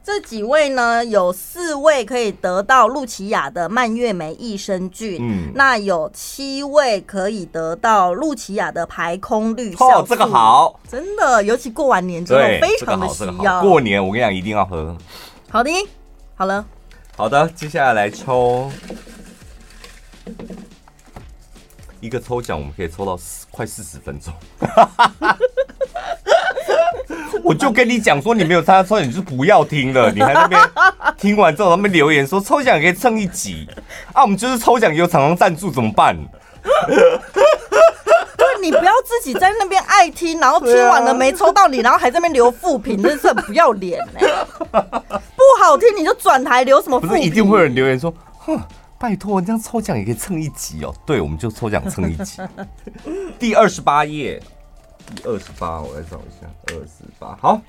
这几位呢，有四位可以得到露琪亚的蔓越莓益生菌，嗯，那有七位可以得到露琪亚的排空绿酵。哦，这个好，真的，尤其过完年之后非常的需要。这个、过年我跟你讲，一定要喝。好的，好了，好的，接下来来抽一个抽奖，我们可以抽到快四十分钟。我就跟你讲说，你没有参加抽奖，你就不要听了。你还在那边 听完之后，他们留言说抽奖可以蹭一集啊，我们就是抽奖有厂商赞助怎么办？对，你不要自己在那边爱听，然后听完了没抽到你，然后还在那边留负评，真是很不要脸哎！不好听你就转台留什么？不是一定会有人留言说，哼，拜托，你这样抽奖也可以蹭一集哦。对，我们就抽奖蹭一集。第二十八页。第二十八，我来找一下，二十八，好，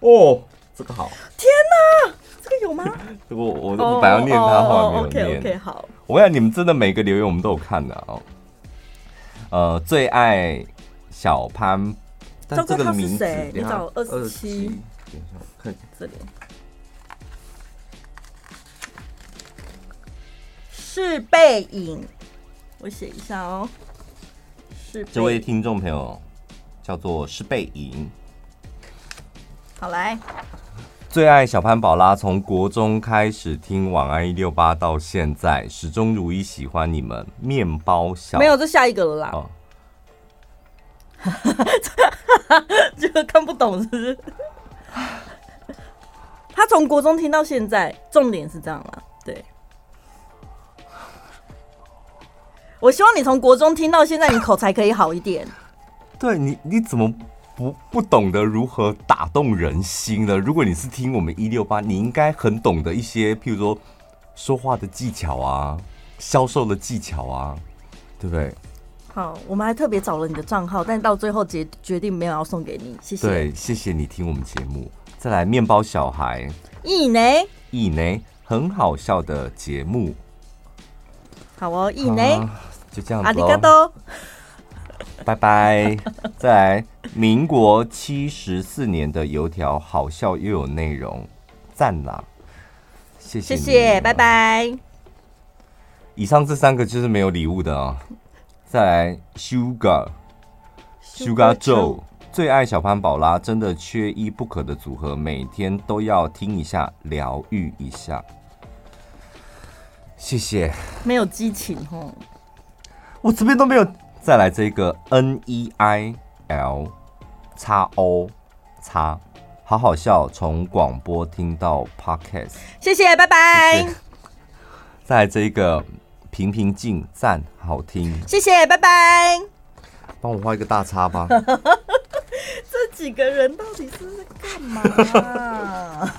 哦，这个好，天哪，有吗？我我我本来要念他，后来没有念。OK OK 好。我跟你们真的每个留言我们都有看的哦。呃，最爱小潘，但这个名字你找二十七，等一下我看这里。是背影，我写一下哦。是这位听众朋友叫做是背影。好来，最爱小潘宝拉，从国中开始听晚安一六八到现在，始终如一喜欢你们。面包小没有，这下一个了啦。哦，这个看不懂是不是？他从国中听到现在，重点是这样啦。对。我希望你从国中听到现在，你口才可以好一点。对你，你怎么不不懂得如何打动人心呢？如果你是听我们一六八，你应该很懂得一些，譬如说说话的技巧啊，销售的技巧啊，对不对？好，我们还特别找了你的账号，但到最后决决定没有要送给你。谢谢。对，谢谢你听我们节目。再来，面包小孩，意呢？意呢？很好笑的节目。好哦，意呢？就这样子哦，拜拜。再来，民国七十四年的油条，好笑又有内容，赞啦！谢谢，谢谢，拜拜。以上这三个就是没有礼物的哦。再来，Sugar Sugar Joe 最爱小潘宝拉，真的缺一不可的组合，每天都要听一下，疗愈一下。谢谢，没有激情哦，我这边都没有。再来这个 N E I L X O X，好好笑，从广播听到 Podcast，谢谢，拜拜。再来这个平平静赞，好听，谢谢，拜拜。帮我画一个大叉吧。这几个人到底是在干嘛？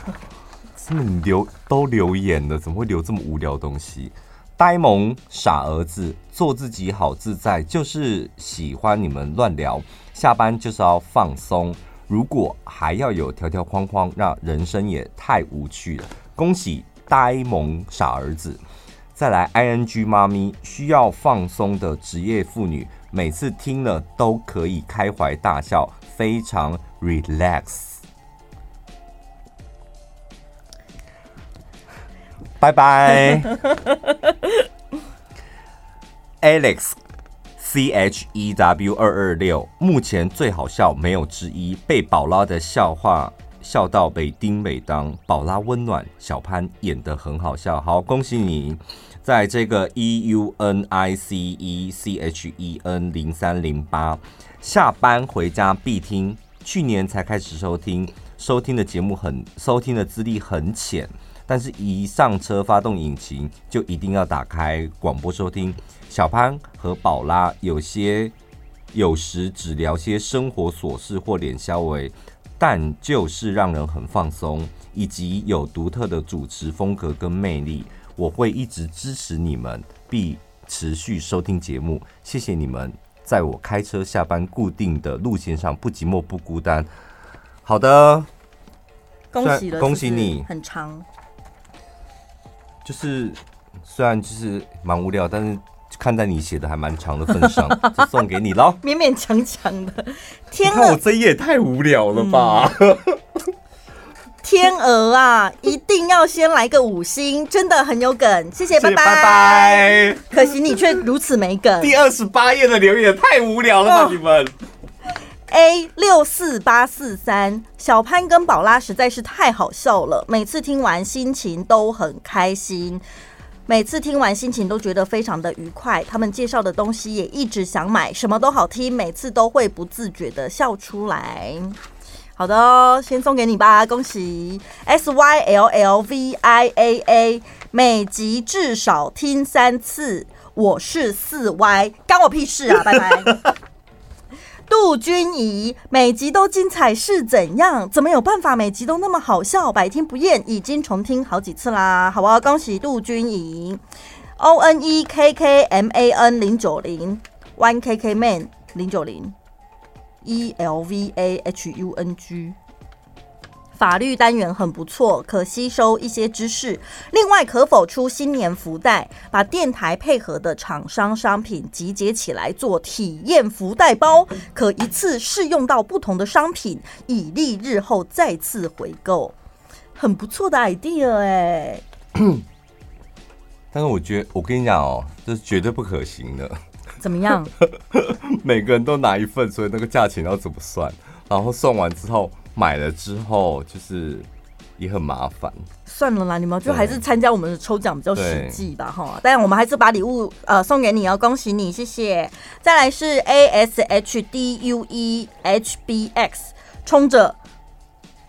他们留都留言了，怎么会留这么无聊的东西？呆萌傻儿子，做自己好自在，就是喜欢你们乱聊。下班就是要放松，如果还要有条条框框，那人生也太无趣了。恭喜呆萌傻儿子！再来，ing 妈咪需要放松的职业妇女，每次听了都可以开怀大笑，非常 relax。拜拜，Alex C H E W 二二六，目前最好笑没有之一，被宝拉的笑话笑到被叮每当，宝拉温暖，小潘演得很好笑，好，恭喜你，在这个 E U N I C E C H E N 零三零八，下班回家必听，去年才开始收听，收听的节目很，收听的资历很浅。但是，一上车发动引擎，就一定要打开广播收听。小潘和宝拉有些有时只聊些生活琐事或脸消微，但就是让人很放松，以及有独特的主持风格跟魅力。我会一直支持你们，并持续收听节目。谢谢你们，在我开车下班固定的路线上不寂寞不孤单。好的，恭喜了，恭喜你，很长。就是虽然就是蛮无聊，但是看在你写的还蛮长的份上，就送给你喽。勉勉强强的，天鹅，我这页也太无聊了吧？嗯、天鹅啊，一定要先来个五星，真的很有梗。谢谢，拜拜。拜拜。可惜你却如此没梗。第二十八页的留言也太无聊了吧，哦、你们。A 六四八四三，小潘跟宝拉实在是太好笑了，每次听完心情都很开心，每次听完心情都觉得非常的愉快。他们介绍的东西也一直想买，什么都好听，每次都会不自觉的笑出来。好的，先送给你吧，恭喜 S Y L L V I A A，每集至少听三次。我是四 Y，干我屁事啊，拜拜。杜君怡，每集都精彩是怎样？怎么有办法每集都那么好笑，百听不厌？已经重听好几次啦，好不好？恭喜杜君怡，O N E K K M A N 零九零，One K K Man 零九零，E L V A H U N G，法律单元很不错，可吸收一些知识。另外，可否出新年福袋，把电台配合的厂商商品集结起来做体验福袋包，可一次试用到不同的商品，以利日后再次回购。很不错的 idea 哎。但是我觉得，我跟你讲哦，这是绝对不可行的。怎么样？每个人都拿一份，所以那个价钱要怎么算？然后算完之后，买了之后就是也很麻烦。算了啦，你们就还是参加我们的抽奖比较实际吧，哈。但我们还是把礼物呃送给你哦，恭喜你，谢谢。再来是 A S H D U E H B X，冲着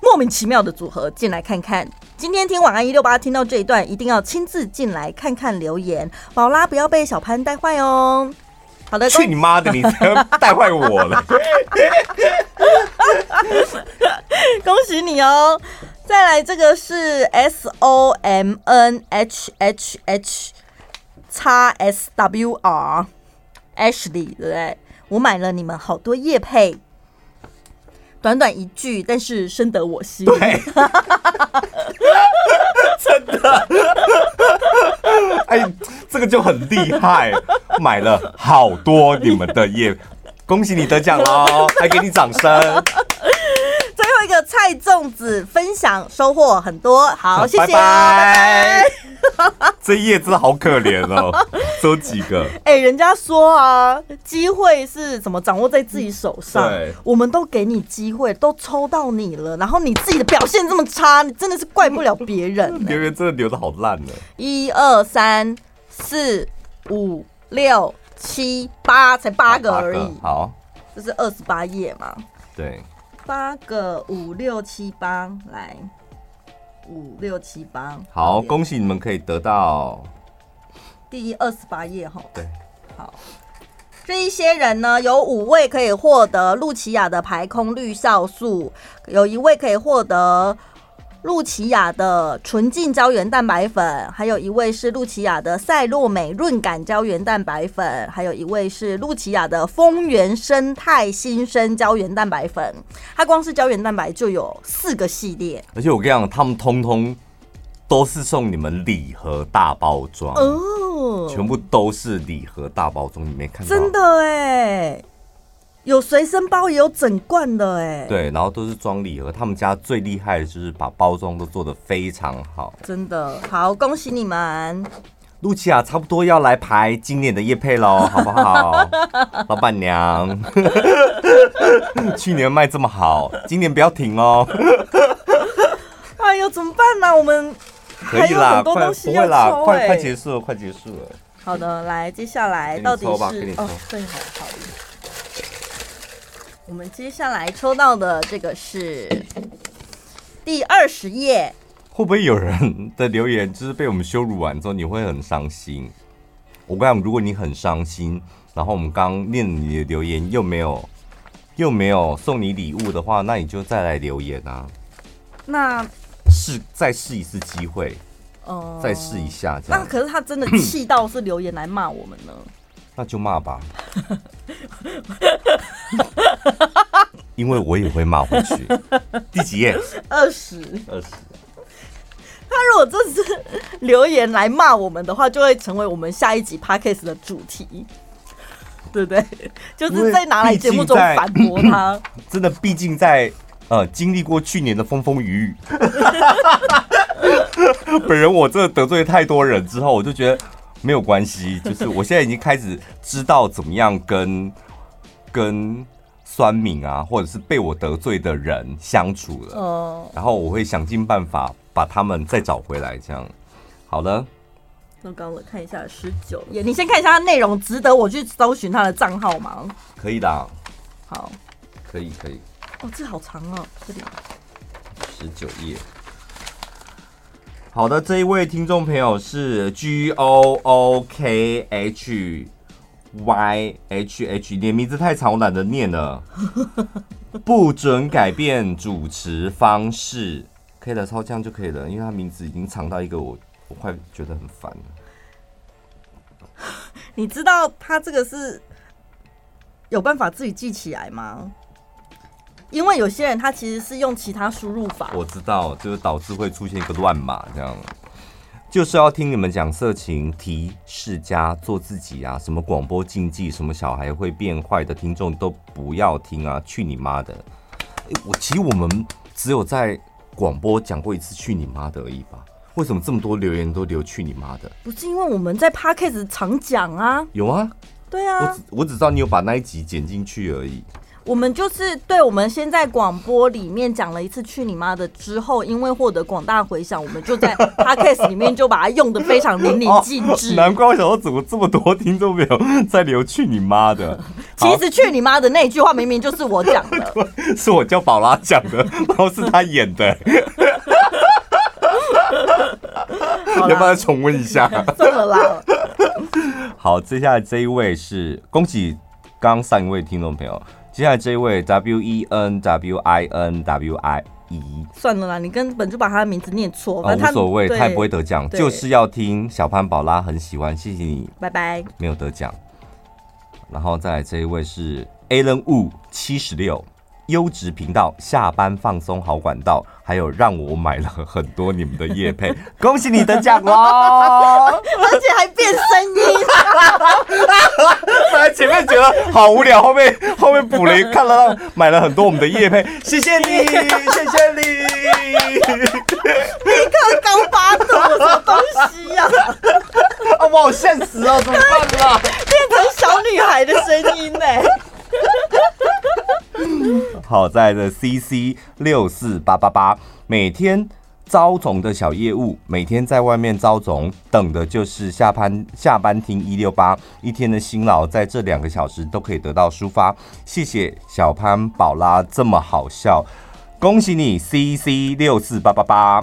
莫名其妙的组合进来看看。今天听晚安一六八，听到这一段一定要亲自进来看看留言。宝拉不要被小潘带坏哦。好的，去你妈的！你带坏我了。恭喜你哦！再来这个是 S O M N H H H X S W R Ashley 对不对？我买了你们好多叶配，短短一句，但是深得我心。对，真的。哎，这个就很厉害，买了好多你们的耶，恭喜你得奖喽，还给你掌声。一个菜粽子分享收获很多，好，谢谢，拜拜。拜拜 这一页真的好可怜哦，只有几个。哎、欸，人家说啊，机会是怎么掌握在自己手上？对，我们都给你机会，都抽到你了，然后你自己的表现这么差，你真的是怪不了别人、欸。留言真的留的好烂呢。一二三四五六七八，才八个而已。好，这是二十八页嘛？对。八个五六七八，来五六七八，好，恭喜你们可以得到第二十八页哈。对，好，这一些人呢，有五位可以获得露琪亚的排空绿酵素，有一位可以获得。露琪亚的纯净胶原蛋白粉，还有一位是露琪亚的赛洛美润感胶原蛋白粉，还有一位是露琪亚的丰原生态新生胶原蛋白粉。它光是胶原蛋白就有四个系列，而且我跟你讲，他们通通都是送你们礼盒大包装哦，全部都是礼盒大包装，你没看到？真的哎。有随身包，也有整罐的哎。对，然后都是装礼盒。他们家最厉害的就是把包装都做得非常好。真的好，恭喜你们！露琪亚差不多要来排今年的夜配喽，好不好？老板娘，去年卖这么好，今年不要停哦。哎呦，怎么办呢、啊？我们可以啦，快不会啦，快快结束了，快结束了。好的，来，接下来到底是哦，对，好好。我们接下来抽到的这个是第二十页。会不会有人的留言就是被我们羞辱完之后，你会很伤心？我跟你讲，如果你很伤心，然后我们刚念你的留言又没有又没有送你礼物的话，那你就再来留言啊。那试再试一次机会，哦、呃，再试一下这样。那可是他真的气到是留言来骂我们呢？那就骂吧。因为我也会骂回去。第几页？二十。二十。他如果这次留言来骂我们的话，就会成为我们下一集 podcast 的主题，对不对？就是在拿来节目中反驳他。真的，毕竟在 呃经历过去年的风风雨雨，本人我真的得罪太多人之后，我就觉得没有关系。就是我现在已经开始知道怎么样跟跟。酸敏啊，或者是被我得罪的人相处了，哦，然后我会想尽办法把他们再找回来，这样。好了，那刚我，看一下十九页，你先看一下它内容，值得我去搜寻他的账号吗？可以的。好，可以可以。哦，这好长哦，这里十九页。好的，这一位听众朋友是 G O O K H。Y H H，你的名字太长，我懒得念了。不准改变主持方式，可以了，抄这样就可以了。因为他名字已经长到一个我，我快觉得很烦了。你知道他这个是有办法自己记起来吗？因为有些人他其实是用其他输入法，我知道，就是导致会出现一个乱码这样。就是要听你们讲色情、提世家做自己啊，什么广播禁忌，什么小孩会变坏的听众都不要听啊！去你妈的！我其实我们只有在广播讲过一次“去你妈的”而已吧？为什么这么多留言都留“去你妈的”？不是因为我们在 Podcast 常讲啊？有啊，对啊，我只我只知道你有把那一集剪进去而已。我们就是对，我们先在广播里面讲了一次“去你妈的”之后，因为获得广大回响，我们就在 podcast 里面就把它用的非常淋漓尽致。难怪我想说，怎么这么多听众没有在留“去你妈的”？其实“去你妈的”那句话明明就是我讲的，是我叫宝拉讲的，然后是他演的。要不要再重温一下？算了啦。好，接下来这一位是恭喜刚上一位听众朋友。接下来这一位 W E N W I N W I E，算了啦，你根本就把他的名字念错。哦，无所谓，他也不会得奖，就是要听小潘宝拉很喜欢，谢谢你，拜拜。没有得奖，然后再来这一位是 Alan Wu 七十六。优质频道，下班放松好管道，还有让我买了很多你们的夜配，恭喜你得奖喽！而且还变声音，本来前面觉得好无聊，后面后面补了一，看了买了很多我们的夜配，谢谢你，谢谢你，你看高八度，什么东西呀？啊，我好现实哦，怎么办啦？变成小女孩的声音呢？好在的 CC 六四八八八，每天招总的小业务，每天在外面招总，等的就是下班下班听一六八，一天的辛劳在这两个小时都可以得到抒发。谢谢小潘宝拉这么好笑，恭喜你 CC 六四八八八，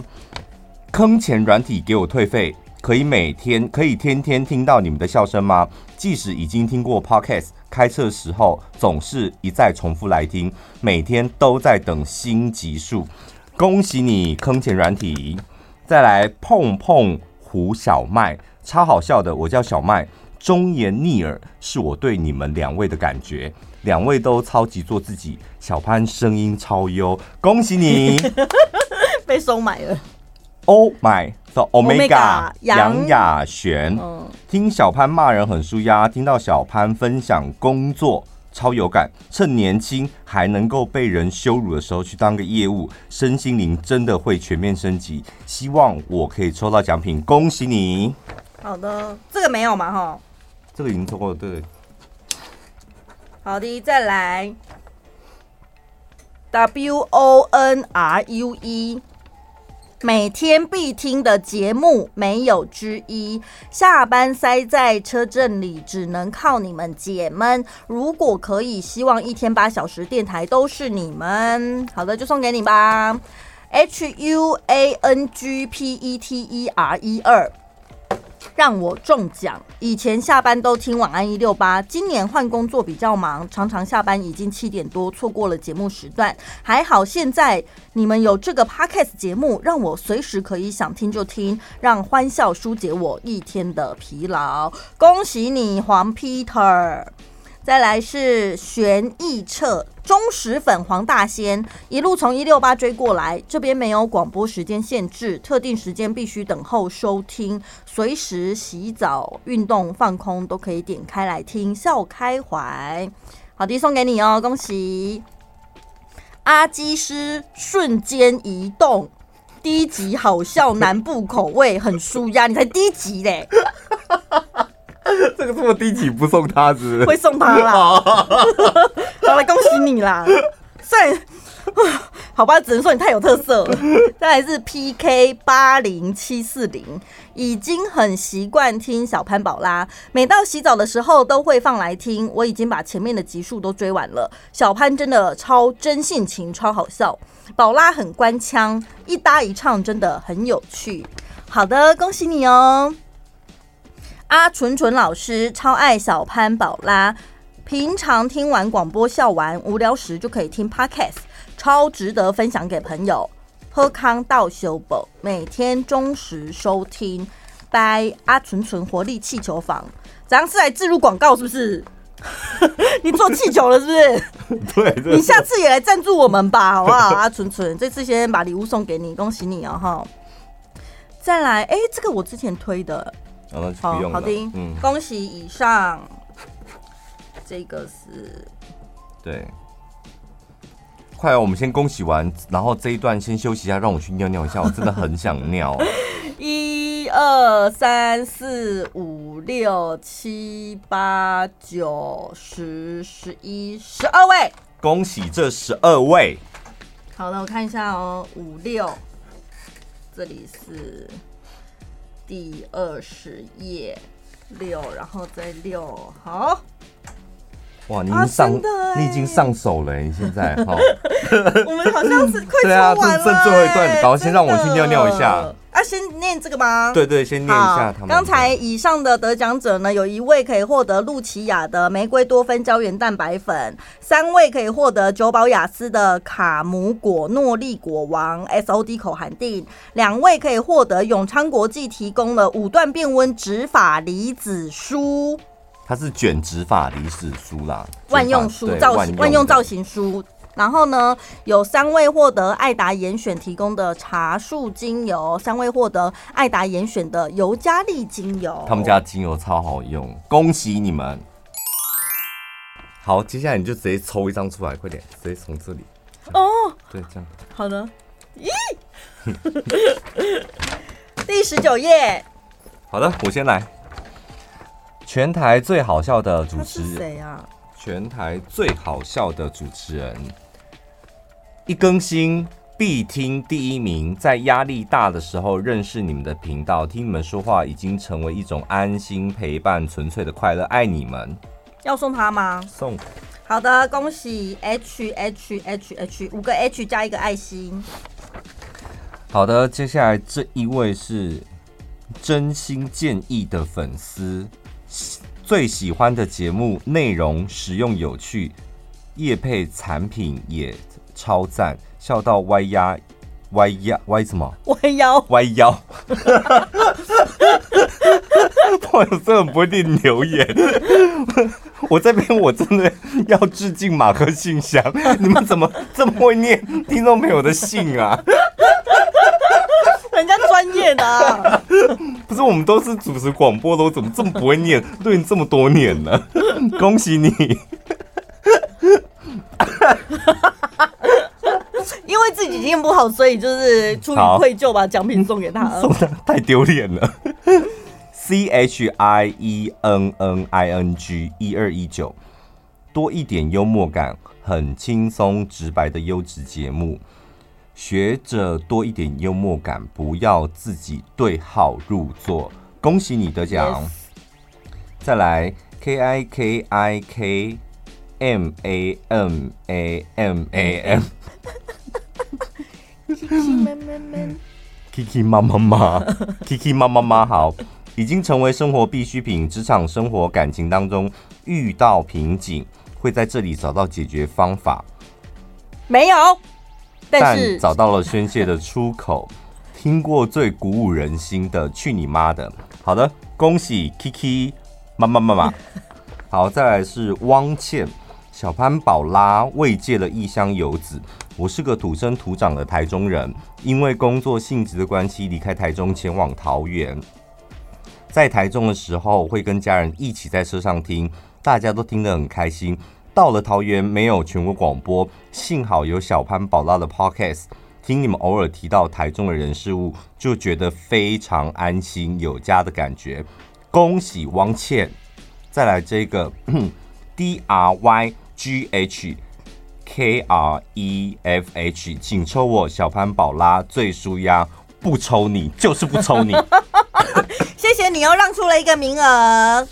坑钱软体给我退费。可以每天可以天天听到你们的笑声吗？即使已经听过 Podcast，开车时候总是一再重复来听，每天都在等新集数。恭喜你坑钱软体！再来碰碰胡小麦，超好笑的，我叫小麦，忠言逆耳是我对你们两位的感觉，两位都超级做自己，小潘声音超优，恭喜你 被收买了。Oh my！Omega 杨雅璇，听小潘骂人很舒压，听到小潘分享工作超有感。趁年轻还能够被人羞辱的时候去当个业务，身心灵真的会全面升级。希望我可以抽到奖品，恭喜你！好的，这个没有嘛？哈，这个已经抽过了，对。好的，再来 W O N R U E。每天必听的节目没有之一，下班塞在车阵里，只能靠你们解闷。如果可以，希望一天八小时电台都是你们。好的，就送给你吧。H U A N G P E T E R E 二。让我中奖！以前下班都听晚安一六八，今年换工作比较忙，常常下班已经七点多，错过了节目时段。还好现在你们有这个 podcast 节目，让我随时可以想听就听，让欢笑疏解我一天的疲劳。恭喜你，黄 Peter！再来是玄义彻忠实粉黄大仙，一路从一六八追过来，这边没有广播时间限制，特定时间必须等候收听，随时洗澡、运动、放空都可以点开来听，笑开怀。好的，送给你哦，恭喜！阿基师瞬间移动，第一集好笑，南部口味很舒压，你才第一集嘞。这个这么低级不送他是不是？会送他啦，好了，恭喜你啦！算，好吧，只能说你太有特色了。再来是 PK 八零七四零，已经很习惯听小潘宝拉，每到洗澡的时候都会放来听。我已经把前面的集数都追完了。小潘真的超真性情，超好笑。宝拉很官腔，一搭一唱真的很有趣。好的，恭喜你哦。阿纯纯老师超爱小潘宝拉，平常听完广播笑完，无聊时就可以听 Podcast，超值得分享给朋友。喝康道修宝，每天忠实收听。拜阿纯纯活力气球房，咱是来置入广告是不是？你做气球了是不是？对，对，你下次也来赞助我们吧，好不好？阿纯纯，这次先把礼物送给你，恭喜你哦哈！再来，哎、欸，这个我之前推的，哦、好，好的，嗯，恭喜以上，这个是，对。快哦！我们先恭喜完，然后这一段先休息一下，让我去尿尿一下，我真的很想尿。一二三四五六七八九十十一十二位，恭喜这十二位。好的，我看一下哦，五六，这里是第二十页六，然后再六，好。哇，你已经上，啊、你已经上手了，你现在哈。我们好像是快做完了。对啊，这剩最后一段，然后先让我去尿尿一下。啊，先念这个吗？对对，先念一下他们。刚才以上的得奖者呢，有一位可以获得露琪亚的玫瑰多酚胶原蛋白粉，三位可以获得九保雅思的卡姆果诺丽果王 SOD 口含定，两位可以获得永昌国际提供的五段变温植发离子梳。它是卷直发离子梳啦，万用梳造型万用造型梳。然后呢，有三位获得爱达严选提供的茶树精油，三位获得爱达严选的尤加利精油。他们家精油超好用，恭喜你们！好，接下来你就直接抽一张出来，快点，直接从这里。哦，对，这样。好的。咦，第十九页。好的，我先来。全台最好笑的主持人，谁啊？全台最好笑的主持人，一更新必听第一名。在压力大的时候认识你们的频道，听你们说话已经成为一种安心陪伴，纯粹的快乐。爱你们。要送他吗？送。好的，恭喜 H H H H 五个 H 加一个爱心。好的，接下来这一位是真心建议的粉丝。最喜欢的节目内容实用有趣，业配产品也超赞，笑到歪压歪压歪什么？歪腰歪腰。朋友真的不会念留言，我这边我真的要致敬马克信箱，你们怎么这么会念听众朋友的信啊？人家专业的、啊，不是我们都是主持广播的，我怎么这么不会念？对你这么多年了，恭喜你！因为自己念不好，所以就是出于愧疚，把奖品送给他。太丢脸了。C H I E N N I N G 一二一九，多一点幽默感，很轻松直白的优质节目。学着多一点幽默感，不要自己对号入座。恭喜你得奖.再来，K I K I K M A M A M A M，Kiki 妈妈妈，Kiki 妈妈妈好，已经成为生活必需品。职场、生活、感情当中遇到瓶颈，会在这里找到解决方法。没有。但找到了宣泄的出口，听过最鼓舞人心的“去你妈的”。好的，恭喜 Kiki 妈妈妈妈。好，再来是汪倩，小潘宝拉慰藉了异乡游子。我是个土生土长的台中人，因为工作性质的关系离开台中前往桃园。在台中的时候，会跟家人一起在车上听，大家都听得很开心。到了桃园没有全国广播，幸好有小潘宝拉的 Podcast，听你们偶尔提到台中的人事物，就觉得非常安心有家的感觉。恭喜汪倩，再来这个 D R Y G H K R E F H，请抽我小潘宝拉最舒压，不抽你就是不抽你。谢谢你又让出了一个名额。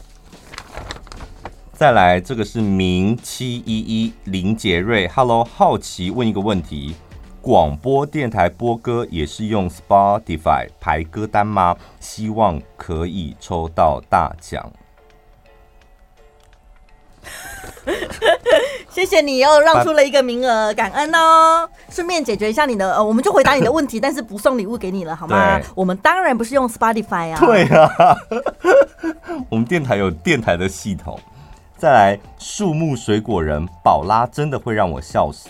再来，这个是明七一一林杰瑞，Hello，好奇问一个问题：广播电台播歌也是用 Spotify 排歌单吗？希望可以抽到大奖。谢谢你又让出了一个名额，感恩哦。顺便解决一下你的，呃，我们就回答你的问题，但是不送礼物给你了，好吗？我们当然不是用 Spotify 啊。对啊，我们电台有电台的系统。再来，树木水果人宝拉真的会让我笑死。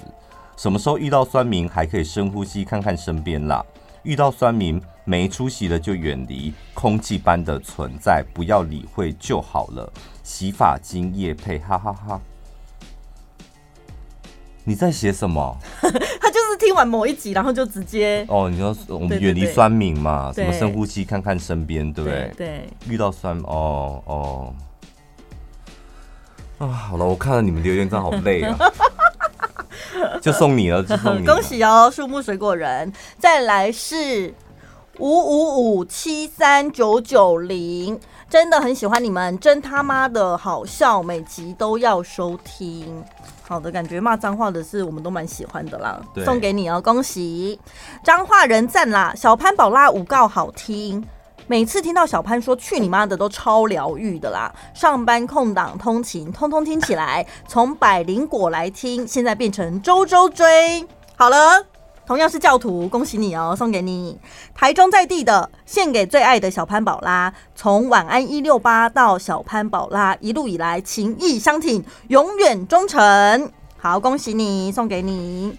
什么时候遇到酸民还可以深呼吸，看看身边啦。遇到酸民没出息的就远离，空气般的存在，不要理会就好了。洗发精液配，哈哈哈，哈。你在写什么？他就是听完某一集，然后就直接哦，你说我们远离酸敏嘛？什么深呼吸，看看身边，对不对？对，遇到酸哦哦啊，好了，我看了你们留言，真的好累啊。就送你了，就送你了。恭喜哦，树木水果人。再来是五五五七三九九零，真的很喜欢你们，真他妈的好笑，每集都要收听。好的，感觉骂脏话的是我们都蛮喜欢的啦，送给你哦，恭喜！脏话人赞啦，小潘宝拉五告好听，每次听到小潘说去你妈的都超疗愈的啦，上班空档通勤通通听起来，从百灵果来听，现在变成周周追，好了。同样是教徒，恭喜你哦，送给你。台中在地的，献给最爱的小潘宝拉。从晚安一六八到小潘宝拉，一路以来情义相挺，永远忠诚。好，恭喜你，送给你。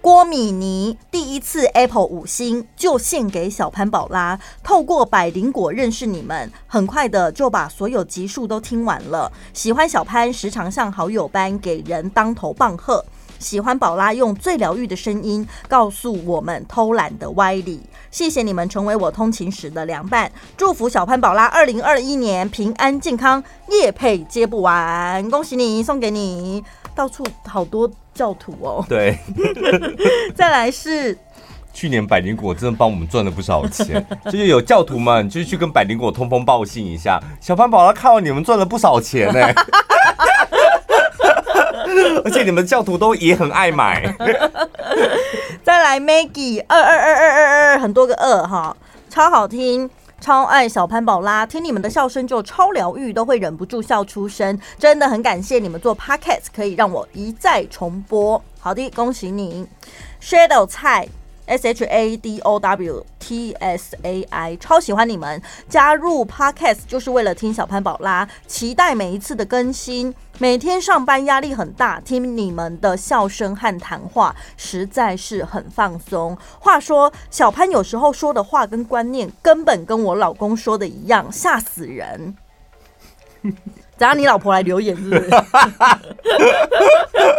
郭米妮第一次 Apple 五星就献给小潘宝拉。透过百灵果认识你们，很快的就把所有集数都听完了。喜欢小潘，时常像好友般给人当头棒喝。喜欢宝拉用最疗愈的声音告诉我们偷懒的歪理，谢谢你们成为我通勤时的良伴。祝福小潘宝拉二零二一年平安健康，业配接不完，恭喜你，送给你。到处好多教徒哦，对，再来是去年百灵果真的帮我们赚了不少钱，就是有教徒们就去跟百灵果通风报信一下，小潘宝拉看到你们赚了不少钱呢。而且你们教徒都也很爱买。再来，Maggie 二二二二二二，很多个二哈，超好听，超爱小潘宝拉，听你们的笑声就超疗愈，都会忍不住笑出声。真的很感谢你们做 Podcast，可以让我一再重播。好的，恭喜你，Shadow 菜。S H A D O W T S A I，超喜欢你们！加入 Podcast 就是为了听小潘宝拉，期待每一次的更新。每天上班压力很大，听你们的笑声和谈话实在是很放松。话说，小潘有时候说的话跟观念根本跟我老公说的一样，吓死人。等下你老婆来留言是不是？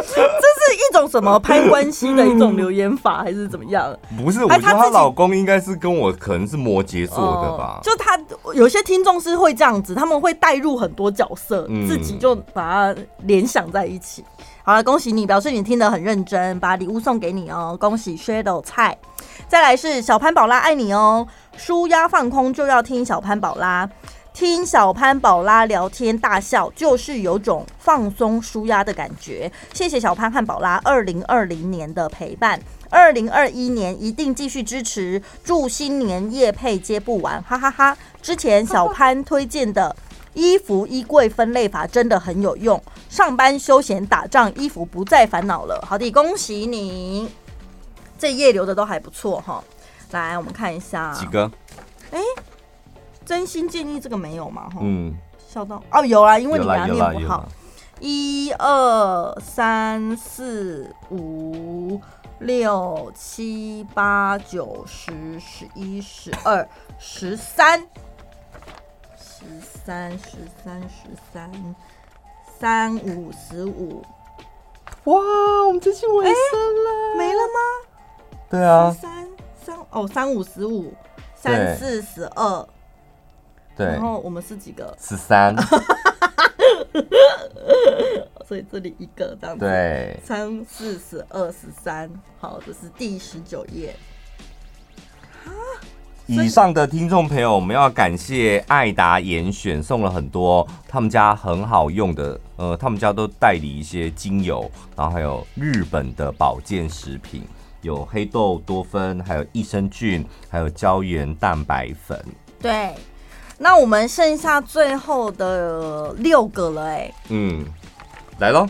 这是一种什么拍关系的一种留言法，还是怎么样？不是，我觉得她老公应该是跟我可能是摩羯座的吧。就他有些听众是会这样子，他们会带入很多角色，自己就把它联想在一起。好了，恭喜你，表示你听得很认真，把礼物送给你哦。恭喜 Shadow 菜，再来是小潘宝拉爱你哦。舒压放空就要听小潘宝拉。听小潘宝拉聊天大笑，就是有种放松舒压的感觉。谢谢小潘和宝拉二零二零年的陪伴，二零二一年一定继续支持。祝新年夜配接不完，哈哈哈，哈！之前小潘推荐的衣服衣柜分类法真的很有用，上班休闲打仗衣服不再烦恼了。好的，恭喜你，这页留的都还不错哈。来，我们看一下几个，哎。真心建议这个没有吗？嗯，笑到哦，有啊，因为你给他念不好。一二三四五六七八九十十一十二十三十三十三十三三五十五。哇，我们这期尾声了，没了吗？对啊，三三哦，三五十五，三四十二。对，然后我们是几个？十三，所以这里一个这样子。对，三四十二十三，好，这是第十九页。以上的听众朋友，我们要感谢爱达严选送了很多他们家很好用的，呃，他们家都代理一些精油，然后还有日本的保健食品，有黑豆多酚，还有益生菌，还有胶原蛋白粉。对。那我们剩下最后的六个了，哎，嗯，来喽，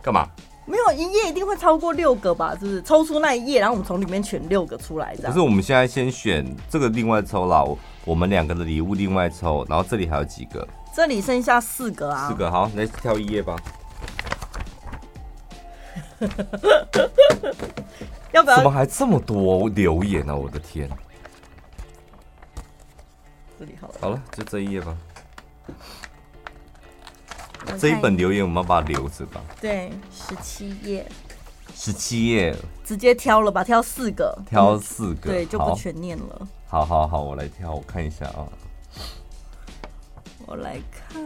干嘛？没有一页一定会超过六个吧？是不是？抽出那一页，然后我们从里面选六个出来，这样。可是我们现在先选这个，另外抽了，我们两个的礼物另外抽，然后这里还有几个？这里剩下四个啊，四个好，来挑一页吧。要不要？怎么还这么多留言呢、啊？我的天！这里好了，好了，就这一页吧。这一本留言我们要把它留着吧。对，十七页。十七页，直接挑了吧，挑四个，挑四个，嗯、对，就不全念了。好好好，我来挑，我看一下啊。我来看，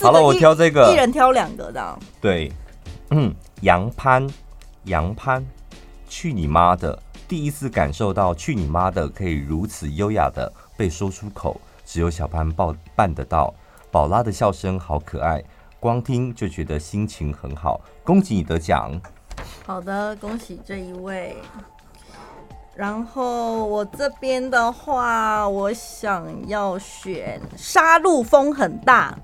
好了，我挑这个，一人挑两个的。对，嗯，杨潘，杨潘，去你妈的！第一次感受到去你妈的可以如此优雅的被说出口，只有小潘报办得到。宝拉的笑声好可爱。光听就觉得心情很好，恭喜你得奖。好的，恭喜这一位。然后我这边的话，我想要选杀戮风很大。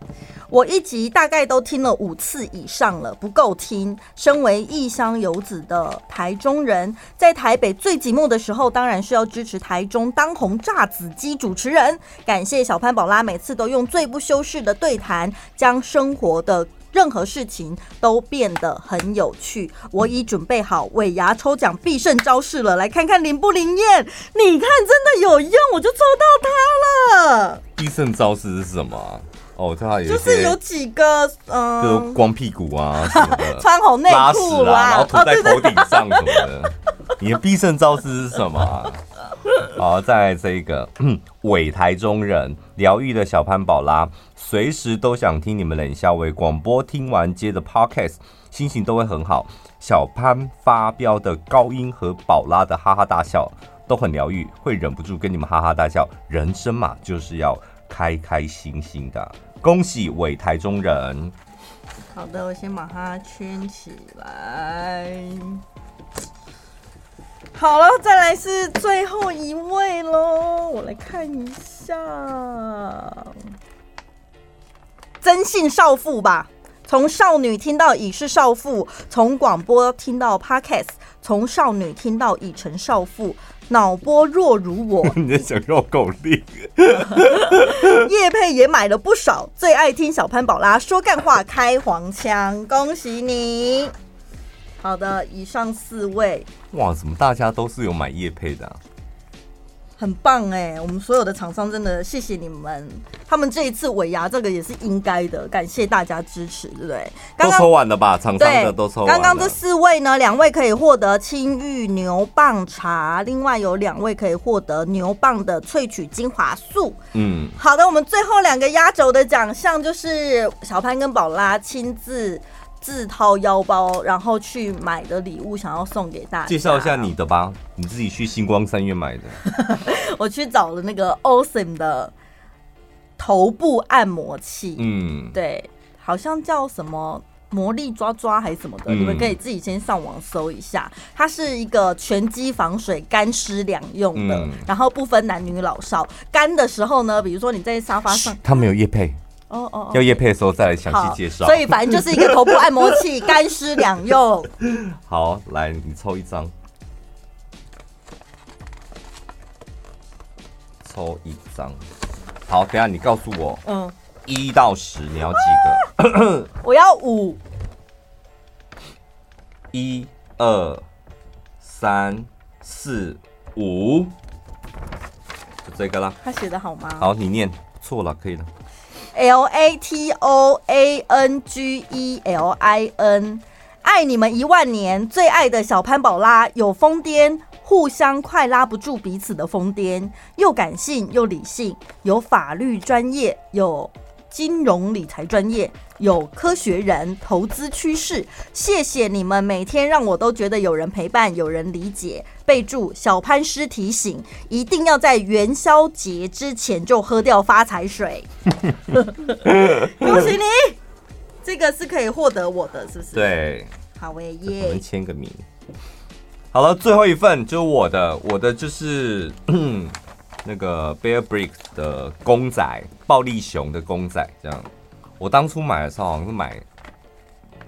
我一集大概都听了五次以上了，不够听。身为异乡游子的台中人，在台北最寂寞的时候，当然是要支持台中当红炸子鸡主持人。感谢小潘宝拉，每次都用最不修饰的对谈，将生活的任何事情都变得很有趣。我已准备好尾牙抽奖必胜招式了，来看看灵不灵验？你看，真的有用，我就抽到它了。必胜招式是什么？哦，他有就是有几个，嗯，就光屁股啊 穿红内裤啊，然后涂在头顶上什么的。哦、你的必胜招式是什么、啊？好，再来这一个，伪台中人疗愈的小潘宝拉，随时都想听你们冷笑为广播，听完接着 podcast，心情都会很好。小潘发飙的高音和宝拉的哈哈大笑都很疗愈，会忍不住跟你们哈哈大笑。人生嘛，就是要开开心心的。恭喜伪台中人！好的，我先把它圈起来。好了，再来是最后一位喽，我来看一下。真性少妇吧，从少女听到已是少妇，从广播听到 Podcast，从少女听到已成少妇。脑波弱如我，你在想绕口令？叶佩也买了不少，最爱听小潘宝拉说干话开黄腔，恭喜你！好的，以上四位，哇，怎么大家都是有买叶配的啊？很棒哎！我们所有的厂商真的谢谢你们，他们这一次尾牙这个也是应该的，感谢大家支持，对不对？刚刚都抽完了吧？厂商的都抽完了。刚刚这四位呢，两位可以获得青玉牛蒡茶，另外有两位可以获得牛蒡的萃取精华素。嗯，好的，我们最后两个压轴的奖项就是小潘跟宝拉亲自。自掏腰包，然后去买的礼物，想要送给大家。介绍一下你的吧，你自己去星光三月买的。我去找了那个 Awesome 的头部按摩器，嗯，对，好像叫什么魔力抓抓还是什么的，嗯、你们可以自己先上网搜一下。它是一个全机防水、干湿两用的，嗯、然后不分男女老少。干的时候呢，比如说你在沙发上，它没有液配。哦哦，要夜配的时候再来详细介绍。所以反正就是一个头部按摩器，干湿两用。好，来你抽一张，抽一张。好，等下你告诉我，嗯，一到十你要几个？我要五。一二三四五，就这个啦。他写的好吗？好，你念错了，可以的。L A T O A N G E L I N，爱你们一万年，最爱的小潘宝拉有疯癫，互相快拉不住彼此的疯癫，又感性又理性，有法律专业，有金融理财专业，有科学人投资趋势。谢谢你们，每天让我都觉得有人陪伴，有人理解。备注：小潘师提醒，一定要在元宵节之前就喝掉发财水。恭喜你，这个是可以获得我的，是不是？对，好耶耶，我们签个名。好了，最后一份就是我的，我的就是 那个 Bear Bricks 的公仔，暴力熊的公仔，这样。我当初买的时候好像是买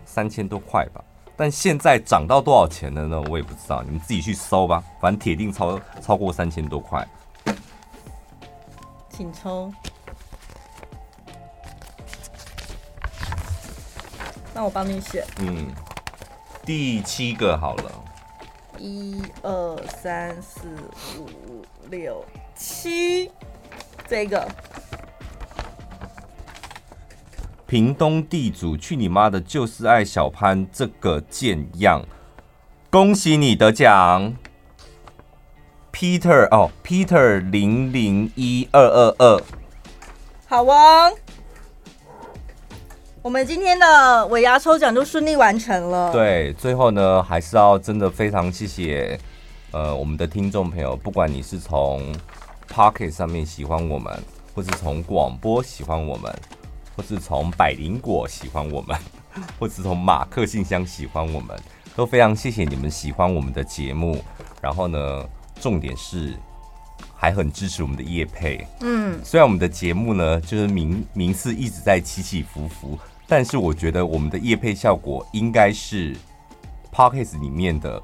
三千多块吧。但现在涨到多少钱了呢？我也不知道，你们自己去搜吧。反正铁定超超过三千多块，请抽。那我帮你选。嗯，第七个好了。一二三四五六七，这个屏东地主去你妈的，就是爱小潘这个贱样！恭喜你得奖，Peter 哦，Peter 零零一二二二，好哦，我们今天的尾牙抽奖就顺利完成了。对，最后呢，还是要真的非常谢谢呃我们的听众朋友，不管你是从 Pocket 上面喜欢我们，或是从广播喜欢我们。或是从百灵果喜欢我们，或是从马克信箱喜欢我们，都非常谢谢你们喜欢我们的节目。然后呢，重点是还很支持我们的叶配。嗯，虽然我们的节目呢，就是名名次一直在起起伏伏，但是我觉得我们的叶配效果应该是 Podcast 里面的。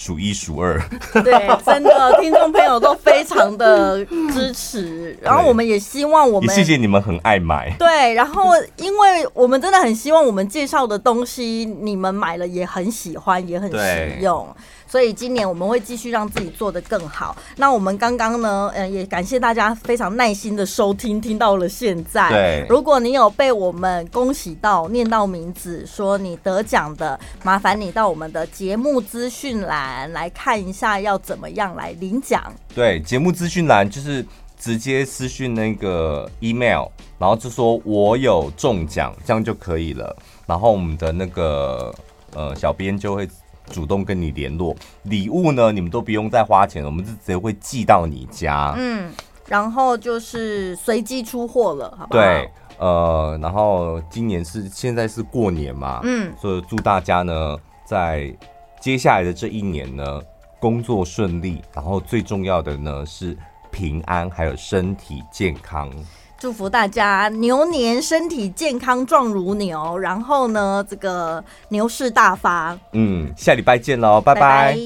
数一数二，对，真的听众朋友都非常的支持，然后我们也希望我们也谢谢你们很爱买，对，然后因为我们真的很希望我们介绍的东西你们买了也很喜欢，也很实用。所以今年我们会继续让自己做得更好。那我们刚刚呢，嗯，也感谢大家非常耐心的收听，听到了现在。对，如果你有被我们恭喜到、念到名字、说你得奖的，麻烦你到我们的节目资讯栏来看一下，要怎么样来领奖。对，节目资讯栏就是直接私讯那个 email，然后就说我有中奖，这样就可以了。然后我们的那个呃小编就会。主动跟你联络，礼物呢，你们都不用再花钱了，我们就直接会寄到你家。嗯，然后就是随机出货了，好不好？对，呃，然后今年是现在是过年嘛，嗯，所以祝大家呢，在接下来的这一年呢，工作顺利，然后最重要的呢是平安，还有身体健康。祝福大家牛年身体健康，壮如牛。然后呢，这个牛市大发。嗯，下礼拜见喽，拜拜。拜拜。